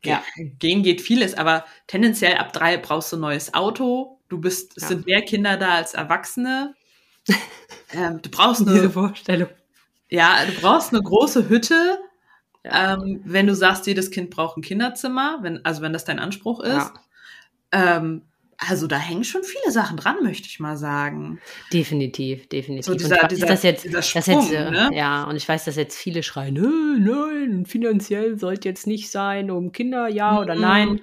ja. gehen geht vieles, aber tendenziell ab drei brauchst du ein neues Auto. Du bist, es ja. sind mehr Kinder da als Erwachsene. [laughs] ähm, du brauchst eine, diese Vorstellung. Ja, du brauchst eine große Hütte. Ja. Ähm, wenn du sagst, jedes Kind braucht ein Kinderzimmer, wenn, also wenn das dein Anspruch ist. Ja. Ähm, also da hängen schon viele Sachen dran, möchte ich mal sagen. Definitiv, definitiv. So dieser, und dieser, das jetzt, Sprung, das jetzt, ne? ja, und ich weiß, dass jetzt viele schreien, nein, finanziell sollte jetzt nicht sein, um Kinder, ja oder mhm. nein.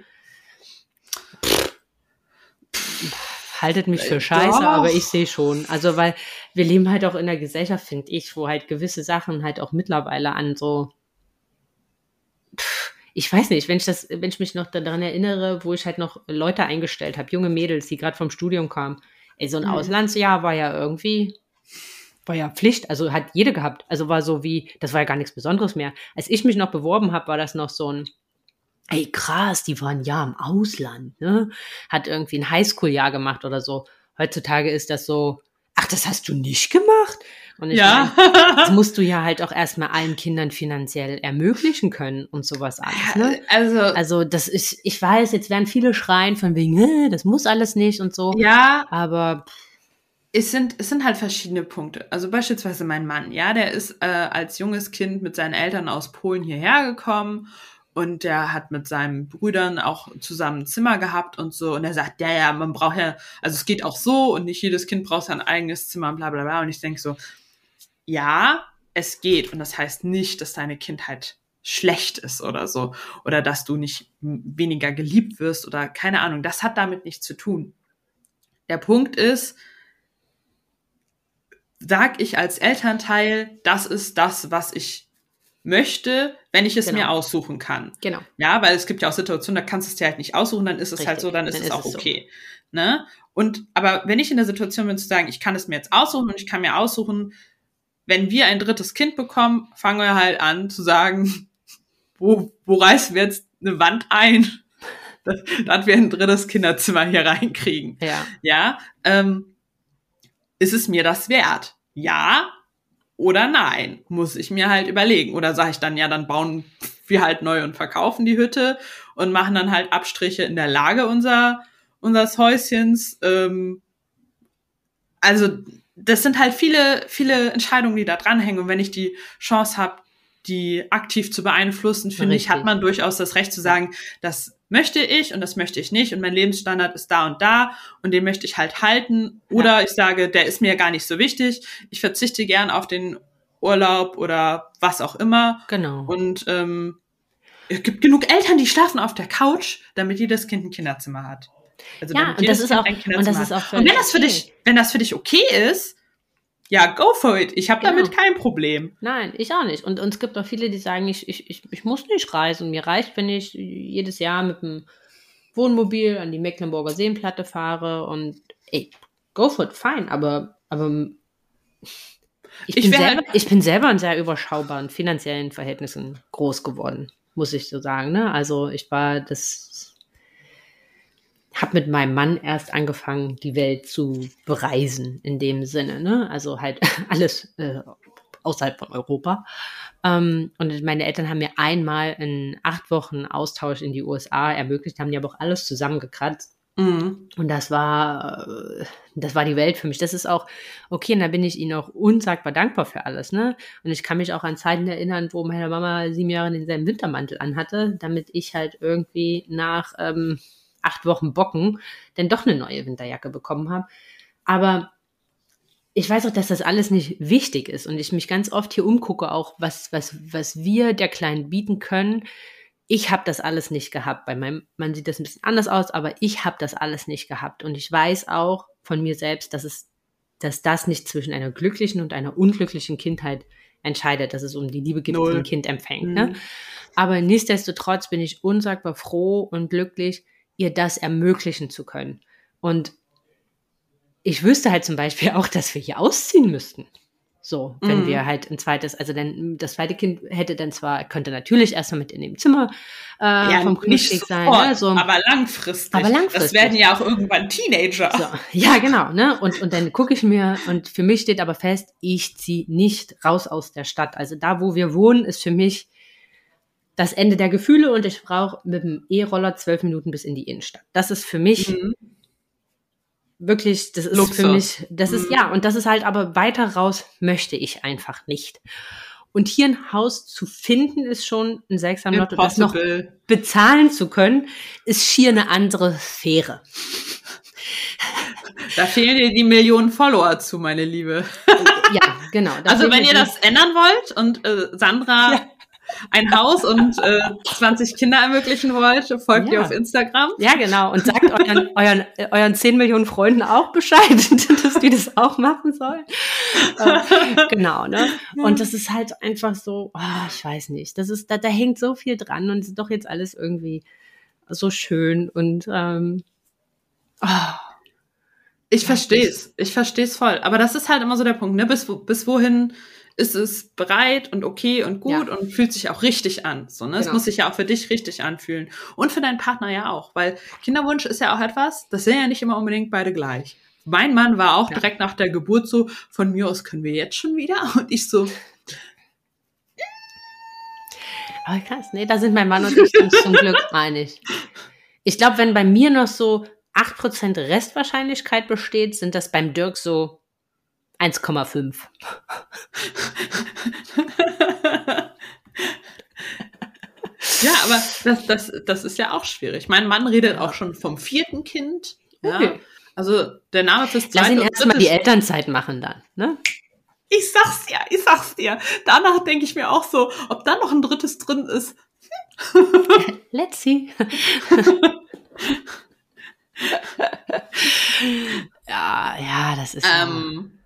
haltet mich für scheiße, Doch. aber ich sehe schon. Also, weil wir leben halt auch in einer Gesellschaft, finde ich, wo halt gewisse Sachen halt auch mittlerweile an so ich weiß nicht, wenn ich das, wenn ich mich noch daran erinnere, wo ich halt noch Leute eingestellt habe, junge Mädels, die gerade vom Studium kamen. Ey, so ein mhm. Auslandsjahr war ja irgendwie, war ja Pflicht, also hat jede gehabt. Also war so wie, das war ja gar nichts Besonderes mehr. Als ich mich noch beworben habe, war das noch so ein, ey krass, die waren ja im Ausland, ne? Hat irgendwie ein Highschool-Jahr gemacht oder so. Heutzutage ist das so, ach, das hast du nicht gemacht? Und ich ja. meine, [laughs] das musst du ja halt auch erstmal allen Kindern finanziell ermöglichen können und sowas alles. Ne? Also, also das ist, ich weiß, jetzt werden viele schreien von wegen, das muss alles nicht und so. Ja. Aber es sind, es sind halt verschiedene Punkte. Also beispielsweise mein Mann, ja, der ist äh, als junges Kind mit seinen Eltern aus Polen hierher gekommen und der hat mit seinen Brüdern auch zusammen ein Zimmer gehabt und so. Und er sagt, ja, ja, man braucht ja, also es geht auch so und nicht jedes Kind braucht sein eigenes Zimmer und bla bla bla. Und ich denke so, ja, es geht. Und das heißt nicht, dass deine Kindheit schlecht ist oder so. Oder dass du nicht weniger geliebt wirst oder keine Ahnung. Das hat damit nichts zu tun. Der Punkt ist, sag ich als Elternteil, das ist das, was ich möchte, wenn ich es genau. mir aussuchen kann. Genau. Ja, weil es gibt ja auch Situationen, da kannst du es dir halt nicht aussuchen, dann ist es Richtig. halt so, dann ist dann es ist auch es okay. So. Ne? Und aber wenn ich in der Situation bin zu sagen, ich kann es mir jetzt aussuchen und ich kann mir aussuchen, wenn wir ein drittes Kind bekommen, fangen wir halt an zu sagen, [laughs] wo, wo reißen wir jetzt eine Wand ein, [laughs] dass, dass wir ein drittes Kinderzimmer hier reinkriegen. Ja. Ja. Ähm, ist es mir das wert? Ja oder nein? Muss ich mir halt überlegen. Oder sage ich dann, ja, dann bauen wir halt neu und verkaufen die Hütte und machen dann halt Abstriche in der Lage unser, unseres Häuschens. Ähm, also das sind halt viele, viele Entscheidungen, die da dranhängen. Und wenn ich die Chance habe, die aktiv zu beeinflussen, finde ich, hat man durchaus das Recht zu sagen, das möchte ich und das möchte ich nicht und mein Lebensstandard ist da und da und den möchte ich halt halten. Oder ja. ich sage, der ist mir gar nicht so wichtig. Ich verzichte gern auf den Urlaub oder was auch immer. Genau. Und ähm, es gibt genug Eltern, die schlafen auf der Couch, damit jedes Kind ein Kinderzimmer hat. Also ja, und das, ist auch, und das ist auch Und wenn das für okay. dich, wenn das für dich okay ist, ja, go for it. Ich habe genau. damit kein Problem. Nein, ich auch nicht. Und, und es gibt auch viele, die sagen, ich, ich, ich, ich muss nicht reisen. Mir reicht, wenn ich jedes Jahr mit dem Wohnmobil an die Mecklenburger Seenplatte fahre und ey, go for it, fein. Aber, aber ich, bin, selber, halt ich bin selber in sehr überschaubaren finanziellen Verhältnissen groß geworden, muss ich so sagen. Ne? Also ich war das habe mit meinem Mann erst angefangen, die Welt zu bereisen in dem Sinne. Ne? Also halt [laughs] alles äh, außerhalb von Europa. Ähm, und meine Eltern haben mir einmal in acht Wochen Austausch in die USA ermöglicht, haben die aber auch alles zusammengekratzt. Mhm. Und das war, äh, das war die Welt für mich. Das ist auch okay, und da bin ich ihnen auch unsagbar dankbar für alles, ne? Und ich kann mich auch an Zeiten erinnern, wo meine Mama sieben Jahre denselben Wintermantel anhatte, damit ich halt irgendwie nach ähm, acht Wochen Bocken denn doch eine neue Winterjacke bekommen habe. Aber ich weiß auch, dass das alles nicht wichtig ist und ich mich ganz oft hier umgucke, auch was, was, was wir der Kleinen bieten können. Ich habe das alles nicht gehabt. Bei meinem Mann sieht das ein bisschen anders aus, aber ich habe das alles nicht gehabt. Und ich weiß auch von mir selbst, dass es, dass das nicht zwischen einer glücklichen und einer unglücklichen Kindheit entscheidet, dass es um die Liebe geht, die ein Kind empfängt. Ne? Mhm. Ne? Aber nichtsdestotrotz bin ich unsagbar froh und glücklich, ihr das ermöglichen zu können. Und ich wüsste halt zum Beispiel [laughs] auch, dass wir hier ausziehen müssten. So, wenn Mhm. wir halt ein zweites, also dann das zweite Kind hätte dann zwar, könnte natürlich erstmal mit in dem Zimmer äh, vom Frühstück sein, ne? so, aber langfristig. Aber langfristig. Das werden ja auch irgendwann Teenager. so, [laughs] ja genau, ne? Und, und dann gucke ich mir, und für mich steht aber fest, ich ziehe nicht raus aus der Stadt. Also da, wo wir wohnen, ist für mich das Ende der Gefühle und ich brauche mit dem E-Roller zwölf Minuten bis in die Innenstadt. Das ist für mich Mhm. wirklich, das ist Luxus. für mich, das ist Mhm. ja, und das ist halt aber weiter raus möchte ich einfach nicht. Und hier ein Haus zu finden, ist schon ein seltsam Lotto. Das noch bezahlen zu können, ist schier eine andere Sphäre. Da fehlen dir die Millionen Follower zu, meine Liebe. Ja, genau. Also wenn ihr das ändern wollt und äh, Sandra Ja. Ein Haus und äh, 20 Kinder ermöglichen wollt, folgt Ja. ihr auf Instagram. Ja, genau. Und sagt euren, euren, euren 10 Millionen Freunden auch Bescheid, [laughs] dass die das auch machen sollen. Äh, genau, ne? Und das ist halt einfach so, oh, ich weiß nicht. Das ist, da, da hängt so viel dran und ist doch jetzt alles irgendwie so schön und ähm, oh, Ich verstehe es. Ich verstehe es voll. Aber das ist halt immer so der Punkt, ne? Bis, bis wohin ist es bereit und okay und gut Ja. und fühlt sich auch richtig an. So, ne? Es Genau. muss sich ja auch für dich richtig anfühlen. Und für deinen Partner ja auch. Weil Kinderwunsch ist ja auch etwas, das sind ja nicht immer unbedingt beide gleich. Mein Mann war auch Ja. direkt nach der Geburt so, von mir aus können wir jetzt schon wieder. [laughs] Und ich so, Aber krass, nee, da sind mein Mann und ich uns zum Glück [laughs] einig. Ich glaube, wenn bei mir noch so 8% Restwahrscheinlichkeit besteht, sind das beim Dirk so 1,5. ja, aber das, das, das ist ja auch schwierig. Mein Mann redet auch schon vom vierten Kind. Ja. Okay. Also der Name fürs Lass zweite ihn und erstmal die Elternzeit machen dann, ne? Ich sag's dir, ich sag's dir. Danach denke ich mir auch so, ob da noch ein drittes drin ist. [laughs] Let's see. [laughs] ja, ja, das ist ja- Ähm,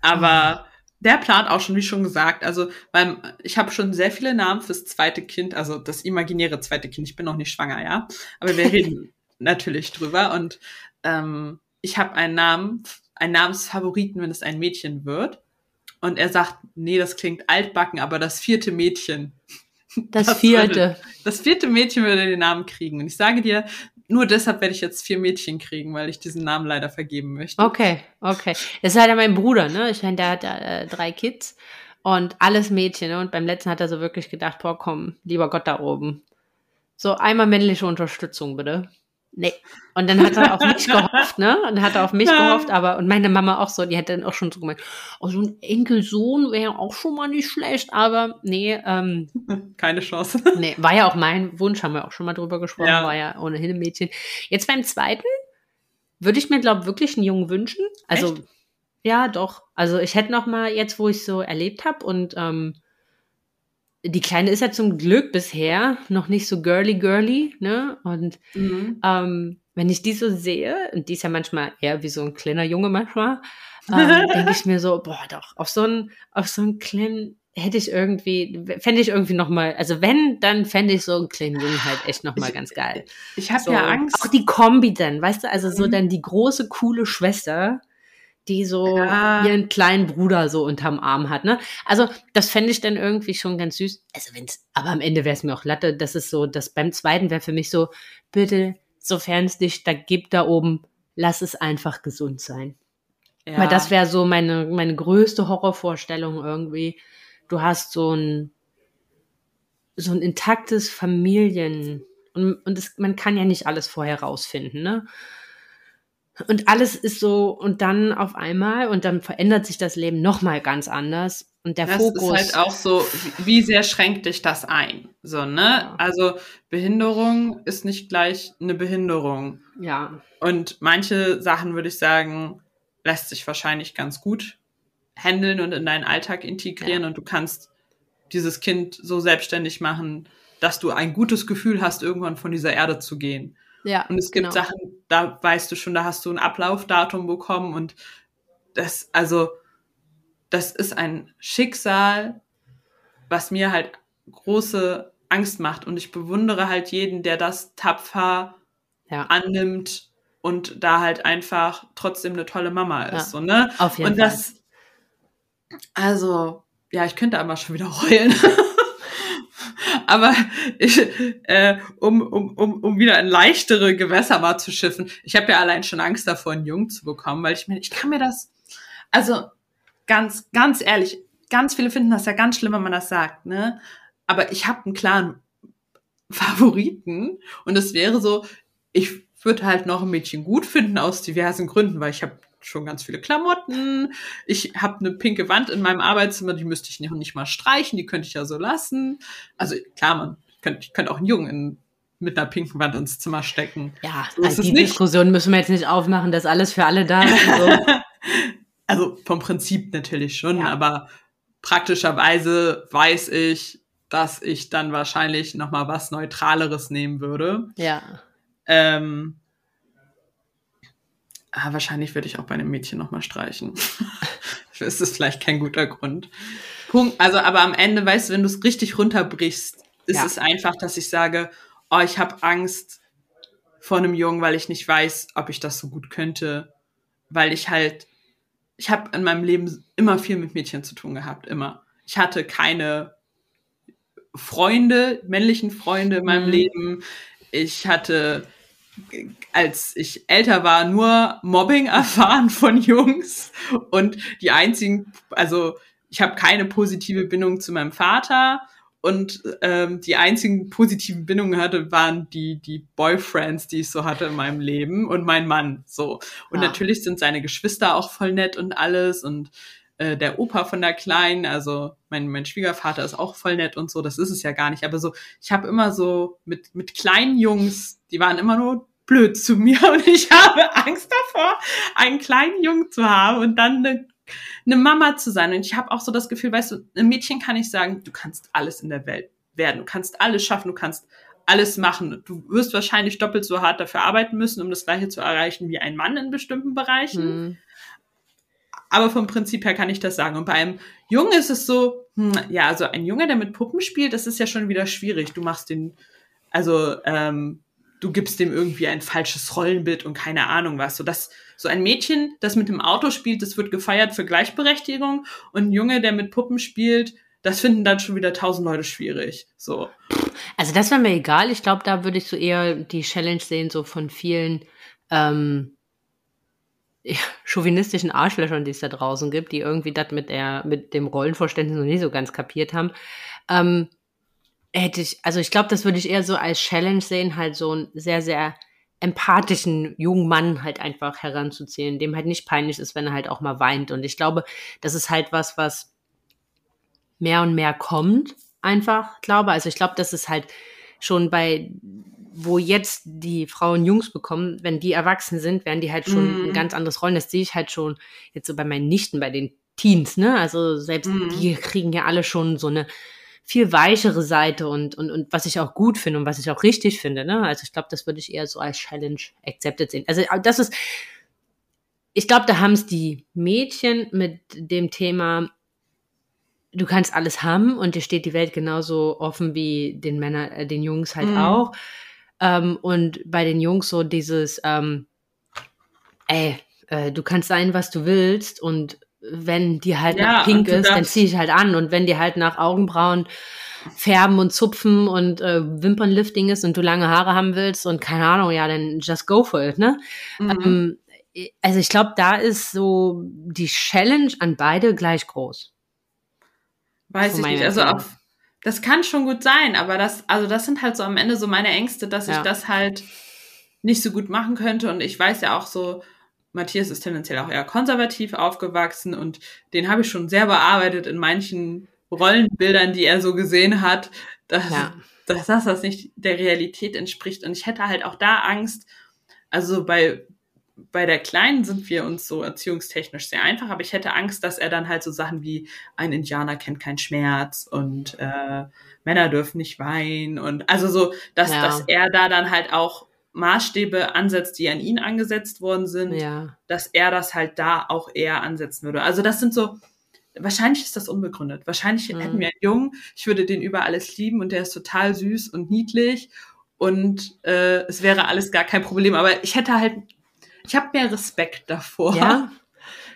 aber der plant auch schon, wie schon gesagt, also beim, ich habe schon sehr viele Namen fürs zweite Kind, also das imaginäre zweite Kind. Ich bin noch nicht schwanger, ja. Aber wir reden [laughs] natürlich drüber. Und ähm, ich habe einen Namen, einen Namensfavoriten, wenn es ein Mädchen wird. Und er sagt, nee, das klingt altbacken, aber das vierte Mädchen. das, das vierte. würde- Das vierte Mädchen würde den Namen kriegen. Und ich sage dir, nur deshalb werde ich jetzt vier Mädchen kriegen, weil ich diesen Namen leider vergeben möchte. Okay, okay. Das ist ja mein Bruder, ne? Ich meine, der hat äh, drei Kids und alles Mädchen, ne? Und beim letzten hat er so wirklich gedacht, boah, komm, lieber Gott da oben. So einmal männliche Unterstützung, bitte. Nee. Und dann hat er auf mich [laughs] gehofft, ne? Und hat er auf mich gehofft, aber, und meine Mama auch so, die hat dann auch schon so gemeint, oh, so ein Enkelsohn wäre auch schon mal nicht schlecht, aber nee, ähm, [laughs] Keine Chance. [laughs] Nee, war ja auch mein Wunsch, haben wir auch schon mal drüber gesprochen, Ja. war ja ohnehin ein Mädchen. Jetzt beim zweiten würde ich mir, glaube ich, wirklich einen Jungen wünschen. Also, Echt? ja, doch. Also ich hätte noch mal, jetzt wo ich so erlebt habe und ähm, die Kleine ist ja zum Glück bisher noch nicht so girly girly, ne? Und Mhm. ähm, wenn ich die so sehe, und die ist ja manchmal eher wie so ein kleiner Junge manchmal, [laughs] ähm, denke ich mir so, boah, doch, auf so einen, auf so einen kleinen hätte ich irgendwie, fände ich irgendwie noch mal, also wenn, dann fände ich so einen kleinen Jungen halt echt noch mal Ich- ganz geil. Ich habe So, ja Angst. Auch die Kombi dann, weißt du, also so Mhm. dann die große, coole Schwester, die so Ja. ihren kleinen Bruder so unterm Arm hat, ne? Also, das fände ich dann irgendwie schon ganz süß. Also, wenn's, aber am Ende wäre es mir auch Latte, das ist so, das beim zweiten wäre für mich so, bitte, sofern es dich da gibt da oben, lass es einfach gesund sein. ja. Weil das wäre so meine, meine größte Horrorvorstellung irgendwie. Du hast so ein, so ein intaktes Familien, und, und es, man kann ja nicht alles vorher rausfinden, ne? Und alles ist so, und dann auf einmal, und dann verändert sich das Leben nochmal ganz anders. Und der das Fokus. ist halt auch so, wie- wie sehr schränkt dich das ein? So, ne? Ja. Also Behinderung ist nicht gleich eine Behinderung. ja, Und manche Sachen würde ich sagen, lässt sich wahrscheinlich ganz gut handeln und in deinen Alltag integrieren Ja. und du kannst dieses Kind so selbstständig machen, dass du ein gutes Gefühl hast, irgendwann von dieser Erde zu gehen. Ja. Und es gibt genau. Sachen, da weißt du schon, da hast du ein Ablaufdatum bekommen und das, also, das ist ein Schicksal, was mir halt große Angst macht. Und ich bewundere halt jeden, der das tapfer Ja. annimmt und da halt einfach trotzdem eine tolle Mama ist. Ja, So, ne? Auf jeden Und Fall. das, Also, ja, ich könnte einmal schon wieder heulen. [laughs] Aber ich, äh, um, um, um, um wieder in leichtere Gewässer mal zu schiffen, ich habe ja allein schon Angst davor, einen Jungen zu bekommen, weil ich mir, ich kann mir das, also ganz, ganz ehrlich, ganz viele finden das ja ganz schlimm, wenn man das sagt, ne? Aber ich habe einen klaren Favoriten und es wäre so, ich würde halt noch ein Mädchen gut finden aus diversen Gründen, weil ich habe schon ganz viele Klamotten. Ich habe eine pinke Wand in meinem Arbeitszimmer, die müsste ich nicht mal streichen, die könnte ich ja so lassen. Also klar, man könnte, ich könnte auch einen Jungen in, mit einer pinken Wand ins Zimmer stecken. Ja, so also die Diskussion müssen wir jetzt nicht aufmachen, dass alles für alle da ist. So. [laughs] also vom Prinzip natürlich schon, ja. aber praktischerweise weiß ich, dass ich dann wahrscheinlich noch mal was Neutraleres nehmen würde. Ja. Ähm, ah, wahrscheinlich würde ich auch bei einem Mädchen noch mal streichen. [laughs] das ist vielleicht kein guter Grund. Punkt. Also, aber am Ende, weißt du, wenn du es richtig runterbrichst, ist ja. es einfach, dass ich sage, oh, ich habe Angst vor einem Jungen, weil ich nicht weiß, ob ich das so gut könnte, weil ich halt ich habe in meinem Leben immer viel mit Mädchen zu tun gehabt, immer. Ich hatte keine Freunde, männlichen Freunde in meinem mhm. Leben. Ich hatte, als ich älter war, nur Mobbing [laughs] erfahren von Jungs. Und die einzigen, also ich habe keine positive Bindung zu meinem Vater. Und ähm, die einzigen positiven Bindungen hatte, waren die, die Boyfriends, die ich so hatte in meinem Leben und mein Mann. So. Und ah. natürlich sind seine Geschwister auch voll nett und alles. Und äh, der Opa von der Kleinen, also mein, mein Schwiegervater ist auch voll nett und so, das ist es ja gar nicht. Aber so, ich habe immer so mit, mit kleinen Jungs, die waren immer nur blöd zu [laughs] mir und ich habe Angst davor, einen kleinen Jungen zu haben und dann eine eine Mama zu sein. Und ich habe auch so das Gefühl, weißt du, einem Mädchen kann ich sagen, du kannst alles in der Welt werden, du kannst alles schaffen, du kannst alles machen. Du wirst wahrscheinlich doppelt so hart dafür arbeiten müssen, um das gleiche zu erreichen wie ein Mann in bestimmten Bereichen. Mhm. Aber vom Prinzip her kann ich das sagen. Und bei einem Jungen ist es so, hm, ja, also ein Junge, der mit Puppen spielt, das ist ja schon wieder schwierig. Du machst den, also ähm, du gibst dem irgendwie ein falsches Rollenbild und keine Ahnung was. So das, so ein Mädchen, das mit dem Auto spielt, das wird gefeiert für Gleichberechtigung und ein Junge, der mit Puppen spielt, das finden dann schon wieder tausend Leute schwierig. So. Also das wäre mir egal. Ich glaube, da würde ich so eher die Challenge sehen, so von vielen ähm, chauvinistischen Arschlöchern, die es da draußen gibt, die irgendwie das mit der, mit dem Rollenverständnis noch nie so ganz kapiert haben. Ähm, hätte ich, also ich glaube, das würde ich eher so als Challenge sehen, halt so einen sehr, sehr empathischen jungen Mann halt einfach heranzuziehen, dem halt nicht peinlich ist, wenn er halt auch mal weint. Und ich glaube, das ist halt was, was mehr und mehr kommt, einfach, glaube. Also ich glaube, das ist halt schon bei, wo jetzt die Frauen Jungs bekommen, wenn die erwachsen sind, werden die halt schon mm. ein ganz anderes Rollen. Das sehe ich halt schon jetzt so bei meinen Nichten, bei den Teens, ne? Also selbst mm. die kriegen ja alle schon so eine viel weichere Seite und, und, und was ich auch gut finde und was ich auch richtig finde. Ne? Also ich glaube, das würde ich eher so als Challenge accepted sehen. Also äh, das ist, ich glaube, da haben es die Mädchen mit dem Thema, du kannst alles haben und dir steht die Welt genauso offen wie den Männern, äh, den Jungs halt mhm. auch. Ähm, und bei den Jungs so dieses, ähm, ey, äh, du kannst sein, was du willst und wenn die halt ja, nach pink ist, dann ziehe ich halt an. Und wenn die halt nach Augenbrauen färben und zupfen und äh, Wimpernlifting ist und du lange Haare haben willst und keine Ahnung, ja, dann just go for it, ne? Mhm. Ähm, also ich glaube, da ist so die Challenge an beide gleich groß. Weiß ich nicht. Also auf, das kann schon gut sein, aber das, also das sind halt so am Ende so meine Ängste, dass ja. ich das halt nicht so gut machen könnte. Und ich weiß ja auch so, Matthias ist tendenziell auch eher konservativ aufgewachsen und den habe ich schon sehr bearbeitet in manchen Rollenbildern, die er so gesehen hat, dass, ja. dass das, das nicht der Realität entspricht. Und ich hätte halt auch da Angst, also bei, bei der Kleinen sind wir uns so erziehungstechnisch sehr einfach, aber ich hätte Angst, dass er dann halt so Sachen wie ein Indianer kennt keinen Schmerz und äh, Männer dürfen nicht weinen und also so, dass, ja. dass er da dann halt auch Maßstäbe ansetzt, die an ihn angesetzt worden sind, ja. dass er das halt da auch eher ansetzen würde. Also das sind so, wahrscheinlich ist das unbegründet. Wahrscheinlich mhm. hätten wir einen Jungen, ich würde den über alles lieben und der ist total süß und niedlich und äh, es wäre alles gar kein Problem. Aber ich hätte halt, ich habe mehr Respekt davor. Ja?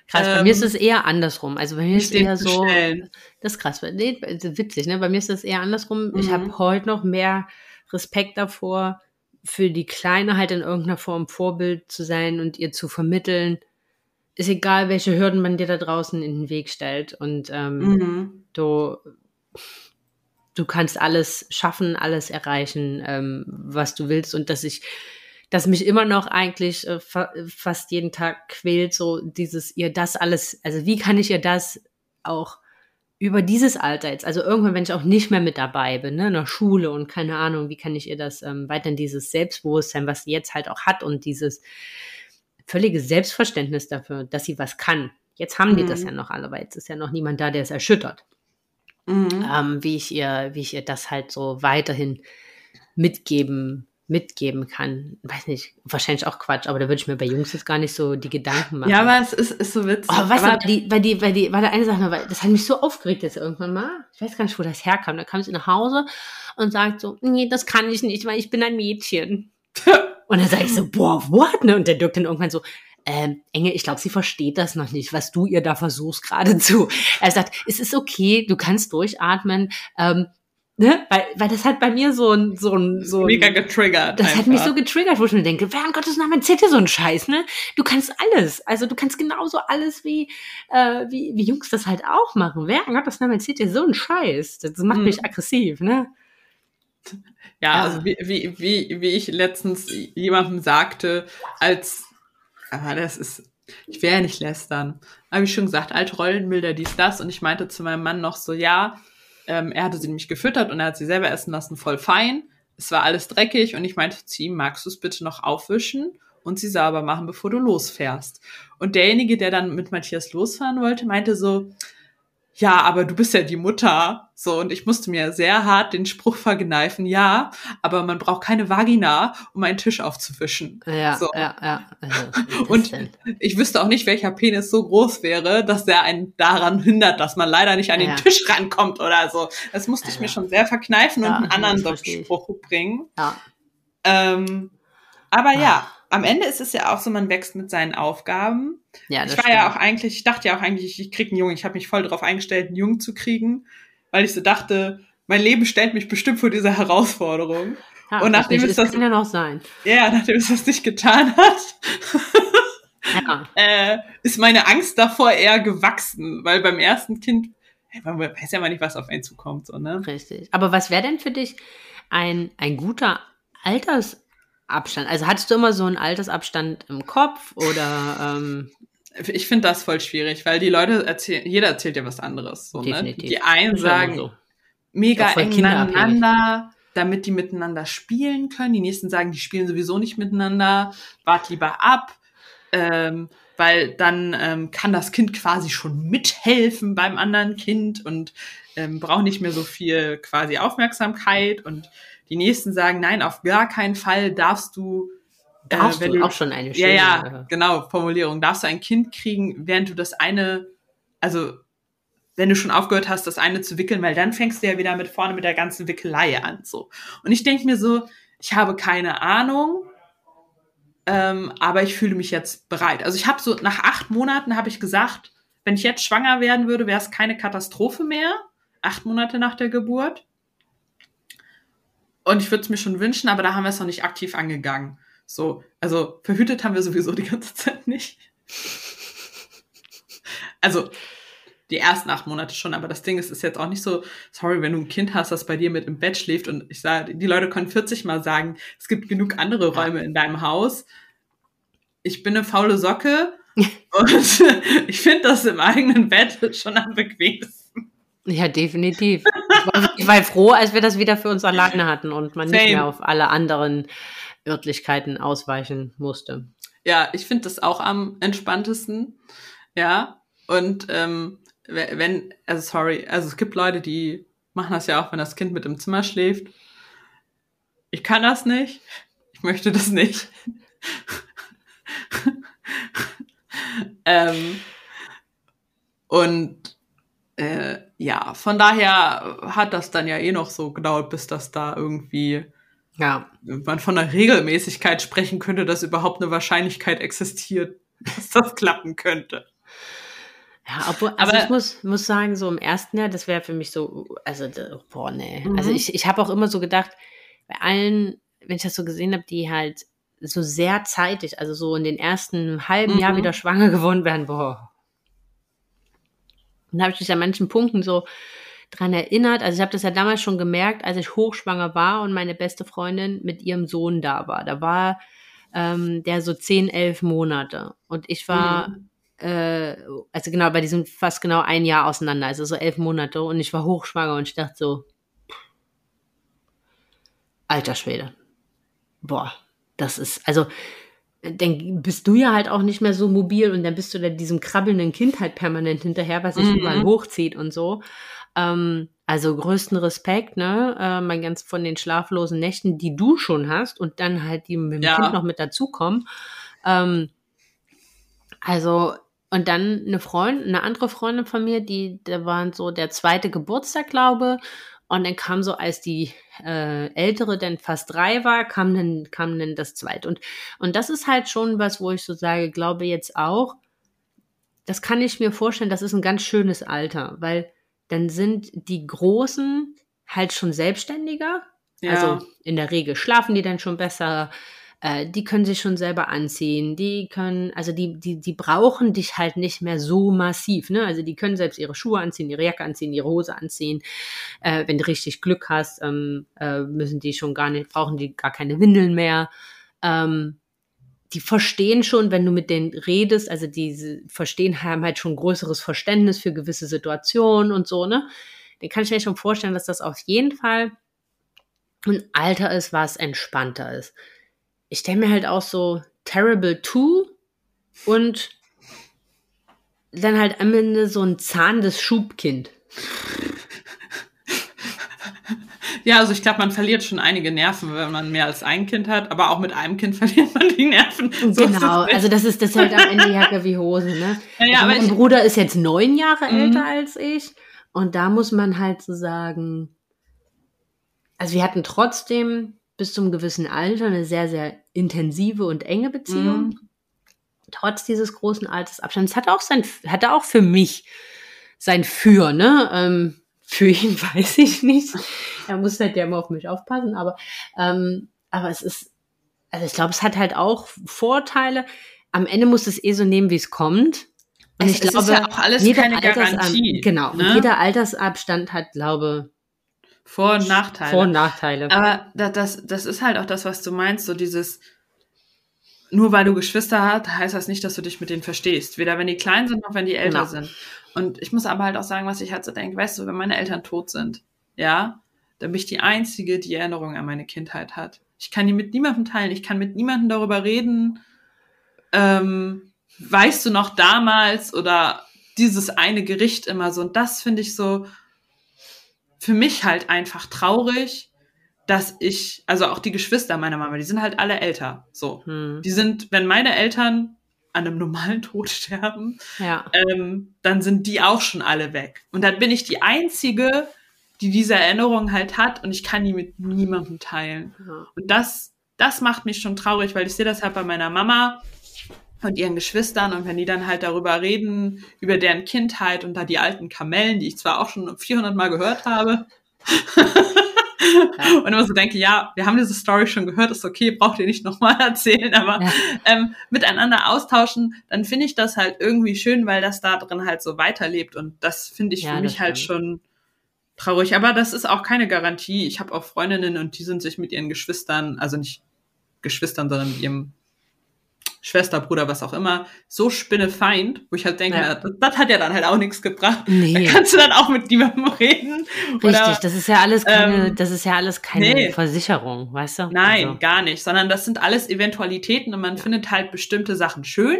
Krass, bei mir ist es eher andersrum. Also bei mir ist es eher so. stellen. Das ist krass. Nee, ist witzig, ne? Bei mir ist es eher andersrum. Ich Mhm. habe heute noch mehr Respekt davor, für die Kleine halt in irgendeiner Form Vorbild zu sein und ihr zu vermitteln. Ist egal, welche Hürden man dir da draußen in den Weg stellt. Und ähm, Mhm. du, du kannst alles schaffen, alles erreichen, ähm, was du willst. Und dass ich, dass mich immer noch eigentlich äh, fa fast jeden Tag quält, so dieses, ihr das alles, also wie kann ich ihr das auch über dieses Alter jetzt, also irgendwann, wenn ich auch nicht mehr mit dabei bin, ne, in der Schule und keine Ahnung, wie kann ich ihr das ähm, weiterhin dieses Selbstbewusstsein, was sie jetzt halt auch hat und dieses völlige Selbstverständnis dafür, dass sie was kann. Jetzt haben die das Mhm. ja noch alle, weil jetzt ist ja noch niemand da, der es erschüttert Mhm. ähm, wie ich ihr, wie ich ihr das halt so weiterhin mitgeben, mitgeben kann. Weiß nicht, wahrscheinlich auch Quatsch, aber da würde ich mir bei Jungs jetzt gar nicht so die Gedanken machen. Ja, aber es ist, ist so witzig. Oh, weißt aber, du, die, bei die, bei die, war da eine Sache, weil das hat mich so aufgeregt jetzt irgendwann mal. Ich weiß gar nicht, wo das herkam. Da kam sie nach Hause und sagt so, nee, das kann ich nicht, weil ich bin ein Mädchen. [laughs] Und dann sage ich so, boah, what? Ne? Und der Dirk dann irgendwann so, ähm, Engel, ich glaube, sie versteht das noch nicht, was du ihr da versuchst gerade zu. Er sagt, es ist okay, du kannst durchatmen. Ähm, ne? weil, weil das hat bei mir so ein, so ein, so mega ein, getriggert. das hat mich einfach. so getriggert, wo ich mir denke, wer an Gottes Namen erzählt dir so einen Scheiß, ne? Du kannst alles. Also du kannst genauso alles wie, äh, wie, wie Jungs das halt auch machen. Wer an Gottes Namen erzählt dir so einen Scheiß? Das macht Mhm. mich aggressiv, ne? Ja, Ja. also wie, wie, wie, wie ich letztens jemandem sagte, als, aber das ist, ich will ja nicht lästern, habe ich schon gesagt, alte Rollenbilder, dies, das, und ich meinte zu meinem Mann noch so, ja, ähm, er hatte sie nämlich gefüttert und er hat sie selber essen lassen, voll fein. Es war alles dreckig und ich meinte zu ihm, magst du es bitte noch aufwischen und sie sauber machen, bevor du losfährst? Und derjenige, der dann mit Matthias losfahren wollte, meinte so, ja, aber du bist ja die Mutter. So, und ich musste mir sehr hart den Spruch verkneifen, ja, aber man braucht keine Vagina, um einen Tisch aufzuwischen. Ja, So. ja, ja. [laughs] Also, Und ich wüsste auch nicht, welcher Penis so groß wäre, dass der einen daran hindert, dass man leider nicht an Ja. den Tisch rankommt oder so. Das musste ich Ja. mir schon sehr verkneifen Ja, und einen anderen. Spruch bringen. Ja. Ähm, aber ja, am Ende ist es ja auch so, man wächst mit seinen Aufgaben. ja, ich das war ja stimmt. auch eigentlich, ich dachte ja auch eigentlich, ich krieg einen Jungen. Ich habe mich voll darauf eingestellt, einen Jungen zu kriegen, weil ich so dachte, mein Leben stellt mich bestimmt vor dieser Herausforderung. Ja, und nachdem es das- kann ja noch sein. Ja, nachdem es das nicht getan hat, [laughs] Ja. äh, ist meine Angst davor eher gewachsen, weil beim ersten Kind, man weiß ja mal nicht, was auf einen zukommt, so, ne? Richtig. Aber was wäre denn für dich ein, ein guter Altersabstand? Also hattest du immer so einen Altersabstand im Kopf oder ähm, Ich finde das voll schwierig, weil die Leute erzählen, jeder erzählt ja was anderes, so, ne? Die einen sagen, so. mega eng miteinander, damit die miteinander spielen können. Die nächsten sagen, die spielen sowieso nicht miteinander, wart lieber ab, ähm, weil dann ähm, kann das Kind quasi schon mithelfen beim anderen Kind und ähm, braucht nicht mehr so viel quasi Aufmerksamkeit. Und die nächsten sagen, nein, auf gar keinen Fall darfst du äh, Darfst wenn du auch schon eine ja, schöne ja, genau, Formulierung. Darfst du ein Kind kriegen, während du das eine, also wenn du schon aufgehört hast, das eine zu wickeln, weil dann fängst du ja wieder mit vorne mit der ganzen Wickelei an. So. Und ich denke mir so, ich habe keine Ahnung, ähm, aber ich fühle mich jetzt bereit. Also ich habe so, nach acht Monaten habe ich gesagt, wenn ich jetzt schwanger werden würde, wäre es keine Katastrophe mehr. Acht Monate nach der Geburt. Und ich würde es mir schon wünschen, aber da haben wir es noch nicht aktiv angegangen. So, also verhütet haben wir sowieso die ganze Zeit nicht. Also die ersten acht Monate schon, aber das Ding ist, ist jetzt auch nicht so, sorry, wenn du ein Kind hast, das bei dir mit im Bett schläft und ich sage, die Leute können 40 mal sagen, es gibt genug andere Räume in deinem Haus. Ich bin eine faule Socke [laughs] und [laughs] ich finde das im eigenen Bett schon am bequemsten. Ja, definitiv. Ich war, froh, als wir das wieder für uns alleine hatten und man nicht Same. mehr auf alle anderen Örtlichkeiten ausweichen musste. Ja, ich finde das auch am entspanntesten. Ja, und ähm, we- wenn, also sorry, also es gibt Leute, die machen das ja auch, wenn das Kind mit im Zimmer schläft. Ich kann das nicht. Ich möchte das nicht. [laughs] ähm, und äh, ja, von daher hat das dann ja eh noch so gedauert, bis das da irgendwie Ja, man von einer Regelmäßigkeit sprechen könnte, dass überhaupt eine Wahrscheinlichkeit existiert, [laughs] dass das klappen könnte. Ja, obwohl, also aber ich muss, muss sagen, so im ersten Jahr, das wäre für mich so, also, boah, nee. Mhm. Also ich, ich habe auch immer so gedacht, bei allen, wenn ich das so gesehen habe, die halt so sehr zeitig, also so in den ersten halben mhm. Jahr wieder schwanger [laughs] geworden werden, boah. Dann habe ich mich an manchen Punkten so dran erinnert. Also ich habe das ja damals schon gemerkt, als ich hochschwanger war und meine beste Freundin mit ihrem Sohn da war. Da war ähm, der so zehn, elf Monate. Und ich war, mhm. äh, also genau, bei diesem fast genau ein Jahr auseinander, also so elf Monate. Und ich war hochschwanger und ich dachte so, alter Schwede. Boah, das ist, also, dann bist du ja halt auch nicht mehr so mobil und dann bist du da diesem krabbelnden Kind halt permanent hinterher, was sich mhm. überall hochzieht und so. Ähm, also größten Respekt, ne? Äh, mal ganz von den schlaflosen Nächten, die du schon hast und dann halt die mit dem ja. Kind noch mit dazukommen. Ähm, also und dann eine Freundin, eine andere Freundin von mir, die, da waren so der zweite Geburtstag, glaube und dann kam so, als die äh, ältere dann fast drei war, kam dann, kam dann das zweite. Und, und das ist halt schon was, wo ich so sage, glaube jetzt auch, das kann ich mir vorstellen, das ist ein ganz schönes Alter, weil dann sind die Großen halt schon selbstständiger. Ja. Also in der Regel schlafen die dann schon besser, äh, die können sich schon selber anziehen, die können, also die, die, die brauchen dich halt nicht mehr so massiv, ne? Also die können selbst ihre Schuhe anziehen, ihre Jacke anziehen, ihre Hose anziehen. Äh, wenn du richtig Glück hast, ähm, äh, müssen die schon gar nicht, brauchen die gar keine Windeln mehr. Ähm, die verstehen schon, wenn du mit denen redest, also die verstehen, haben halt schon größeres Verständnis für gewisse Situationen und so, ne? Den kann ich mir schon vorstellen, dass das auf jeden Fall ein Alter ist, was entspannter ist ich stelle mir halt auch so Terrible 2 und dann halt am Ende so ein zahnendes Schubkind. Ja, also ich glaube, man verliert schon einige Nerven, wenn man mehr als ein Kind hat, aber auch mit einem Kind [laughs] verliert man die Nerven. So genau, also das ist das halt am Ende Jacke wie Hose, ne? Ja, ja, also mein Bruder ist jetzt neun Jahre mhm. älter als ich und da muss man halt so sagen, also wir hatten trotzdem bis zum gewissen Alter eine sehr, sehr intensive und enge Beziehung. Mhm. Trotz dieses großen Altersabstands hat auch sein, hatte auch für mich sein Für, ne? Ähm, für ihn [laughs] weiß ich nicht. Er muss halt ja immer auf mich aufpassen, aber, ähm, aber es ist, also ich glaube, es hat halt auch Vorteile. Am Ende muss es eh so nehmen, wie es kommt. Und es, ich glaube, ist ja auch alles keine Altersab Garantie. Genau. Ne? Jeder Altersabstand hat, glaube vor- und Nachteile. Vor- und Nachteile. Aber das, das ist halt auch das, was du meinst, so dieses, nur weil du Geschwister hast, heißt das nicht, dass du dich mit denen verstehst. Weder wenn die klein sind, noch wenn die älter genau. sind. Und ich muss aber halt auch sagen, was ich halt so denke, weißt du, wenn meine Eltern tot sind, ja, dann bin ich die Einzige, die Erinnerung an meine Kindheit hat. Ich kann die mit niemandem teilen, ich kann mit niemandem darüber reden. Ähm, weißt du noch damals oder dieses eine Gericht immer so? Und das finde ich so, für mich halt einfach traurig, dass ich, also auch die Geschwister meiner Mama, die sind halt alle älter. So. Hm. Die sind, wenn meine Eltern an einem normalen Tod [laughs] sterben, ja. ähm, dann sind die auch schon alle weg. Und dann bin ich die Einzige, die diese Erinnerung halt hat und ich kann die mit niemandem teilen. Ja. Und das, das macht mich schon traurig, weil ich sehe das halt bei meiner Mama und ihren Geschwistern und wenn die dann halt darüber reden, über deren Kindheit und da die alten Kamellen, die ich zwar auch schon 400 Mal gehört habe, ja. [laughs] und immer so denke, ja, wir haben diese Story schon gehört, ist okay, braucht ihr nicht nochmal [laughs] erzählen, aber ja. ähm, miteinander austauschen, dann finde ich das halt irgendwie schön, weil das da drin halt so weiterlebt und das finde ich ja, für mich halt schon traurig. Aber das ist auch keine Garantie. Ich habe auch Freundinnen und die sind sich mit ihren Geschwistern, also nicht Geschwistern, sondern mit ihrem Schwester, Bruder, was auch immer, so spinnefeind, wo ich halt denke, ja. das, das, hat ja dann halt auch nichts gebracht. Nee. Da kannst du dann auch mit niemandem reden. Richtig, oder, das ist ja alles keine, ähm, das ist ja alles keine nee. Versicherung, weißt du? Nein, also. gar nicht, sondern das sind alles Eventualitäten und man ja. findet halt bestimmte Sachen schön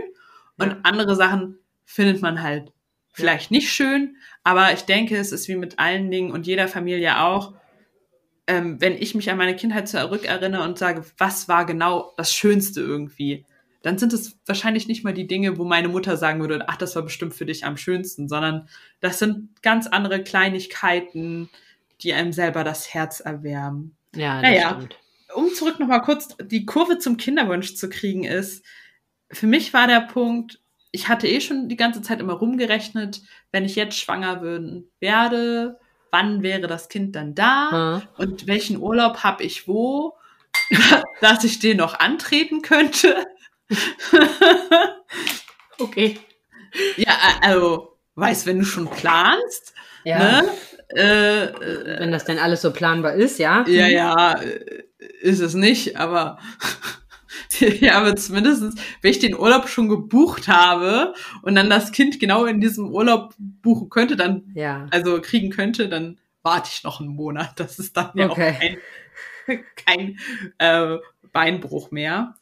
und ja. andere Sachen findet man halt vielleicht nicht schön, aber ich denke, es ist wie mit allen Dingen und jeder Familie auch, ähm, wenn ich mich an meine Kindheit zurückerinnere und sage, was war genau das Schönste irgendwie, dann sind es wahrscheinlich nicht mal die Dinge, wo meine Mutter sagen würde, ach, das war bestimmt für dich am schönsten, sondern das sind ganz andere Kleinigkeiten, die einem selber das Herz erwärmen. Ja, das naja, stimmt. um zurück nochmal kurz die Kurve zum Kinderwunsch zu kriegen ist, für mich war der Punkt, ich hatte eh schon die ganze Zeit immer rumgerechnet, wenn ich jetzt schwanger würden werde, wann wäre das Kind dann da Mhm. und welchen Urlaub habe ich wo, [laughs] dass ich den noch antreten könnte. [laughs] Okay. ja, also, weißt, wenn du schon planst, Ja. ne? Äh, äh, Wenn das denn alles so planbar ist, ja. ja, ja, äh, ist es nicht, aber [laughs] ja, aber zumindest, wenn ich den Urlaub schon gebucht habe und dann das Kind genau in diesem Urlaub buchen könnte, dann Ja. also kriegen könnte, dann warte ich noch einen Monat. Das ist dann ja Okay. auch kein, [laughs] kein äh, Beinbruch mehr.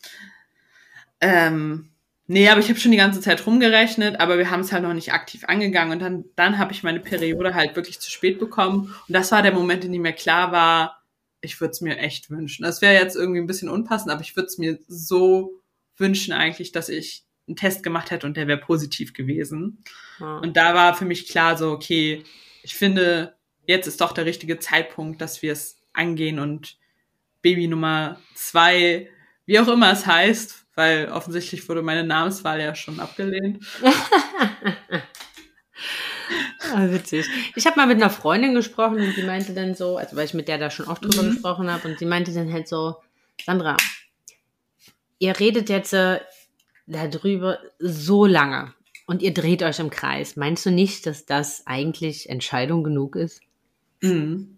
Ähm, nee, aber ich habe schon die ganze Zeit rumgerechnet, aber wir haben es halt noch nicht aktiv angegangen und dann, dann habe ich meine Periode halt wirklich zu spät bekommen und das war der Moment, in dem mir klar war, ich würde es mir echt wünschen. Das wäre jetzt irgendwie ein bisschen unpassend, aber ich würde es mir so wünschen eigentlich, dass ich einen Test gemacht hätte und der wäre positiv gewesen. Ja. Und da war für mich klar so, okay, ich finde, jetzt ist doch der richtige Zeitpunkt, dass wir es angehen und Baby Nummer zwei, wie auch immer es heißt, weil offensichtlich wurde meine Namenswahl ja schon abgelehnt. [laughs] Ah, witzig. Ich habe mal mit einer Freundin gesprochen und die meinte dann so, also weil ich mit der da schon oft drüber Mhm. gesprochen habe und sie meinte dann halt so, Sandra, ihr redet jetzt äh, darüber so lange und ihr dreht euch im Kreis. Meinst du nicht, dass das eigentlich Entscheidung genug ist? Mhm.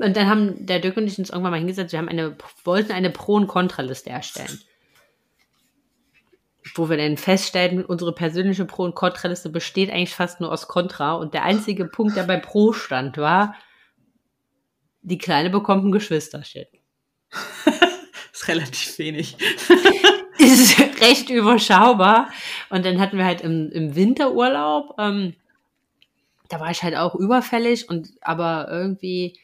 Und dann haben der Dirk und ich uns irgendwann mal hingesetzt, wir haben eine, wollten eine Pro- und Kontraliste erstellen. Wo wir dann feststellten, unsere persönliche Pro- und Kontraliste besteht eigentlich fast nur aus Kontra. Und der einzige Punkt, der bei Pro stand, war, die Kleine bekommt ein Geschwisterchen. [laughs] Ist relativ wenig. [laughs] Ist recht überschaubar. Und dann hatten wir halt im, im Winterurlaub, ähm, da war ich halt auch überfällig und aber irgendwie,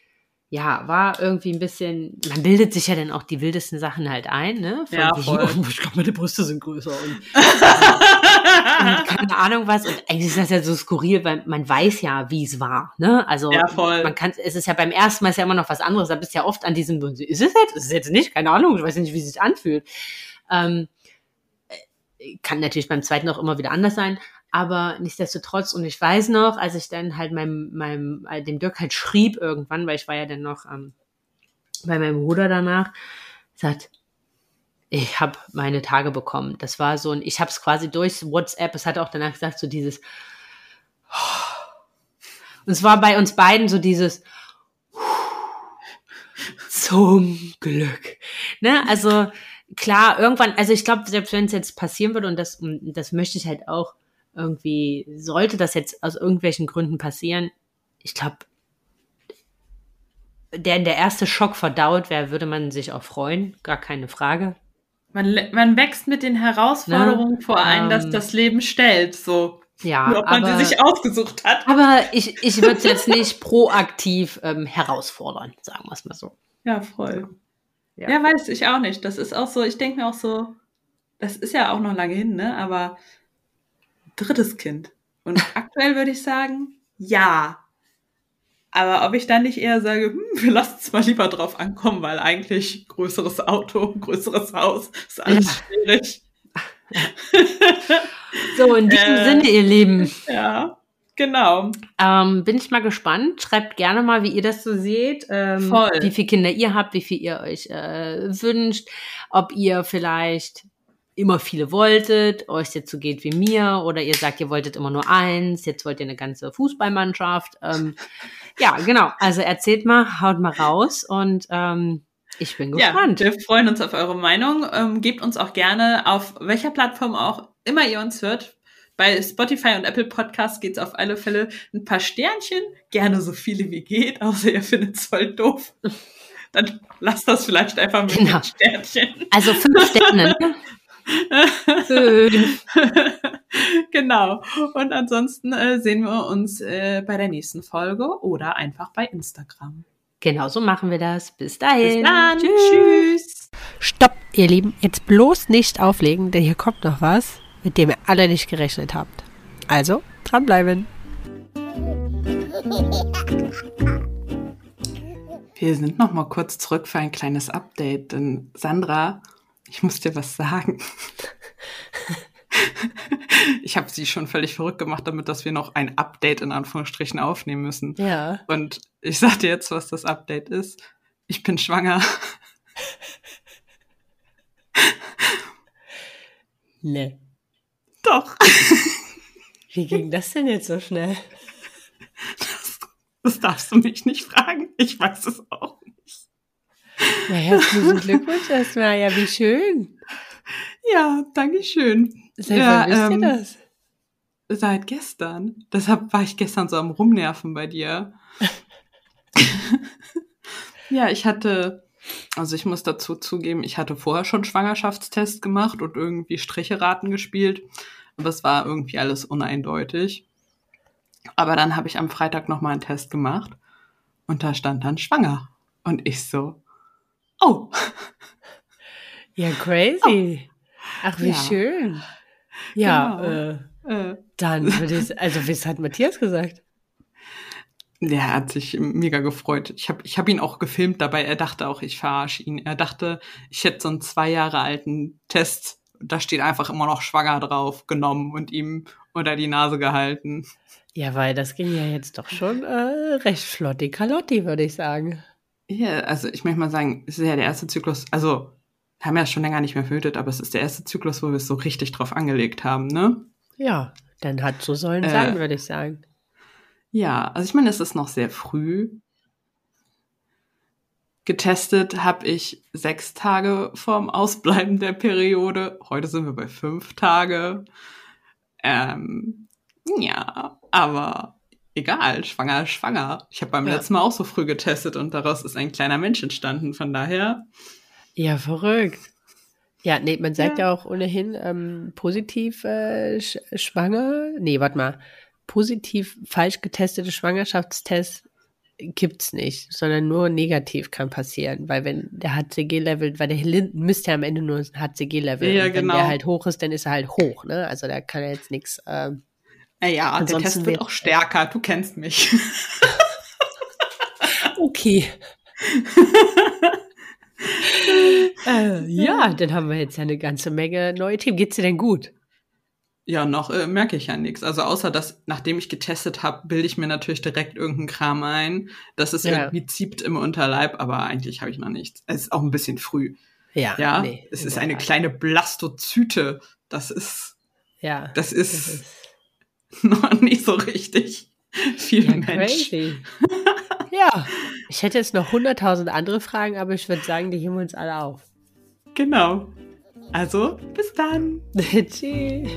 ja, war irgendwie ein bisschen, man bildet sich ja dann auch die wildesten Sachen halt ein, ne? Von Ja, voll. [laughs] oh, ich glaube, meine Brüste sind größer und, [laughs] und keine Ahnung was. Und eigentlich ist das ja so skurril, weil man weiß ja, wie es war, ne? Also Ja, voll. man kann, es ist ja beim ersten Mal ist ja immer noch was anderes. Da bist du ja oft an diesem, ist es jetzt? Ist es jetzt nicht? Keine Ahnung, ich weiß nicht, wie es sich anfühlt. Ähm, äh, kann natürlich beim zweiten auch immer wieder anders sein, aber nichtsdestotrotz, und ich weiß noch, als ich dann halt meinem, meinem, äh, dem Dirk halt schrieb irgendwann, weil ich war ja dann noch ähm, bei meinem Bruder danach, sagt, ich habe meine Tage bekommen. Das war so ein, ich habe es quasi durch WhatsApp, es hat auch danach gesagt, so dieses, und es war bei uns beiden so dieses, zum Glück. Ne? Also klar, irgendwann, also ich glaube, selbst wenn es jetzt passieren würde und das, und das möchte ich halt auch irgendwie, sollte das jetzt aus irgendwelchen Gründen passieren, ich glaube, der, der erste Schock verdaut wäre, würde man sich auch freuen, gar keine Frage. Man, man wächst mit den Herausforderungen vor ein, dass Ähm, das Leben stellt, so. Ja, Nur ob man aber, sie sich ausgesucht hat. aber ich, ich würde es jetzt nicht proaktiv ähm, herausfordern, sagen wir es mal so. Ja, voll. Ja. Ja. weiß ich auch nicht. Das ist auch so, ich denke mir auch so, das ist ja auch noch lange hin, ne? Aber drittes Kind. Und aktuell würde ich sagen, ja. Aber ob ich dann nicht eher sage, hm, wir lassen es mal lieber drauf ankommen, weil eigentlich größeres Auto, [laughs] größeres Haus, ist alles schwierig. [laughs] So, in diesem Äh. Sinne, ihr Lieben. Ja, genau. Ähm, bin ich mal gespannt. Schreibt gerne mal, wie ihr das so seht. Ähm, Voll. Wie viele Kinder ihr habt, wie viel ihr euch äh, wünscht. Ob ihr vielleicht immer viele wolltet, euch jetzt so geht wie mir, oder ihr sagt, ihr wolltet immer nur eins, jetzt wollt ihr eine ganze Fußballmannschaft. Ähm, [laughs] ja, genau. Also erzählt mal, haut mal raus und ähm, ich bin Ja, gespannt. wir freuen uns auf eure Meinung. Ähm, gebt uns auch gerne auf welcher Plattform auch immer ihr uns hört. Bei Spotify und Apple Podcasts geht's auf alle Fälle ein paar Sternchen, gerne so viele wie geht, außer ihr findet es voll doof. [laughs] Dann lasst das vielleicht einfach mit Genau. Sternchen. Also fünf Sterne. [laughs] Fünf. [laughs] genau. Und ansonsten äh, sehen wir uns äh, bei der nächsten Folge oder einfach bei Instagram. Genau so machen wir das. Bis dahin. Bis dann. Tschüss. Tschüss. Stopp, ihr Lieben, jetzt bloß nicht auflegen, denn hier kommt noch was, mit dem ihr alle nicht gerechnet habt. Also, dranbleiben. Wir sind noch mal kurz zurück für ein kleines Update, denn Sandra, ich muss dir was sagen. [laughs] ich habe sie schon völlig verrückt gemacht, damit, dass wir noch ein Update in Anführungsstrichen aufnehmen müssen. Ja. Und ich sag dir jetzt, was das Update ist. Ich bin schwanger. Nee. Doch. [laughs] Wie ging das denn jetzt so schnell? Das, das darfst du mich nicht fragen. Ich weiß es auch nicht. Na, herzlichen Glückwunsch erstmal. Ja, wie schön. Ja, danke schön. Seit Ja, wann ähm, ihr das? Seit gestern. Deshalb war ich gestern so am Rumnerven bei dir. [laughs] ja, ich hatte, also ich muss dazu zugeben, ich hatte vorher schon Schwangerschaftstest gemacht und irgendwie Stricheraten gespielt. Aber es war irgendwie alles uneindeutig. Aber dann habe ich am Freitag nochmal einen Test gemacht und da stand dann schwanger. Und ich so, oh, Ja, crazy. Ach, wie Ja. schön. Ja, Genau. äh, äh, dann würde ich, also was hat Matthias gesagt? Der hat sich mega gefreut. Ich habe ich hab ihn auch gefilmt dabei. Er dachte auch, ich verarsche ihn. Er dachte, ich hätte so einen zwei Jahre alten Test. Da steht einfach immer noch schwanger drauf, genommen und ihm unter die Nase gehalten. Ja, weil das ging ja jetzt doch schon äh, recht flotti Kalotti, würde ich sagen. Ja, also ich möchte mal sagen, es ist ja der erste Zyklus. Also, haben ja schon länger nicht mehr verhütet, aber es ist der erste Zyklus, wo wir es so richtig drauf angelegt haben, ne? Ja, dann hat so sollen Äh. sein, würde ich sagen. Ja, also ich meine, es ist noch sehr früh. Getestet habe ich sechs Tage vorm Ausbleiben der Periode. Heute sind wir bei fünf Tage. Ähm, ja, aber egal, schwanger, ist schwanger. Ich habe beim Ja. letzten Mal auch so früh getestet und daraus ist ein kleiner Mensch entstanden. Von daher, Ja, verrückt. Ja, nee, man sagt Ja. ja, auch ohnehin ähm, positiv äh, sch schwanger. Nee, warte mal. Positiv falsch getestete Schwangerschaftstests gibt's nicht, sondern nur negativ kann passieren. Weil wenn der HCG-Level, weil der Linden müsste ja am Ende nur ein HCG-Level. Ja, wenn genau. der halt hoch ist, dann ist er halt hoch, ne? Also da kann er jetzt nichts. Ähm, naja, der Test wird auch stärker. Du kennst mich. [laughs] okay. [laughs] [laughs] äh, ja, dann haben wir jetzt ja eine ganze Menge neue Themen. Geht's dir denn gut? Ja, noch äh, merke ich ja nichts. Also außer dass, nachdem ich getestet habe, bilde ich mir natürlich direkt irgendeinen Kram ein. dass es Ja. irgendwie zieht im Unterleib, aber eigentlich habe ich noch nichts. Es ist auch ein bisschen früh. Ja, Ja, nee, es ist eine Tat. kleine Blastozyte. Das ist, Ja, das ist [laughs] noch nicht so richtig viel ja, Mensch. crazy. [laughs] ja, ich hätte jetzt noch 100.000 andere Fragen, aber ich würde sagen, die heben wir uns alle auf. Genau. Also, bis dann. [laughs] Tschüss.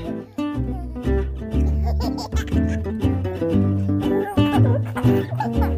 [laughs]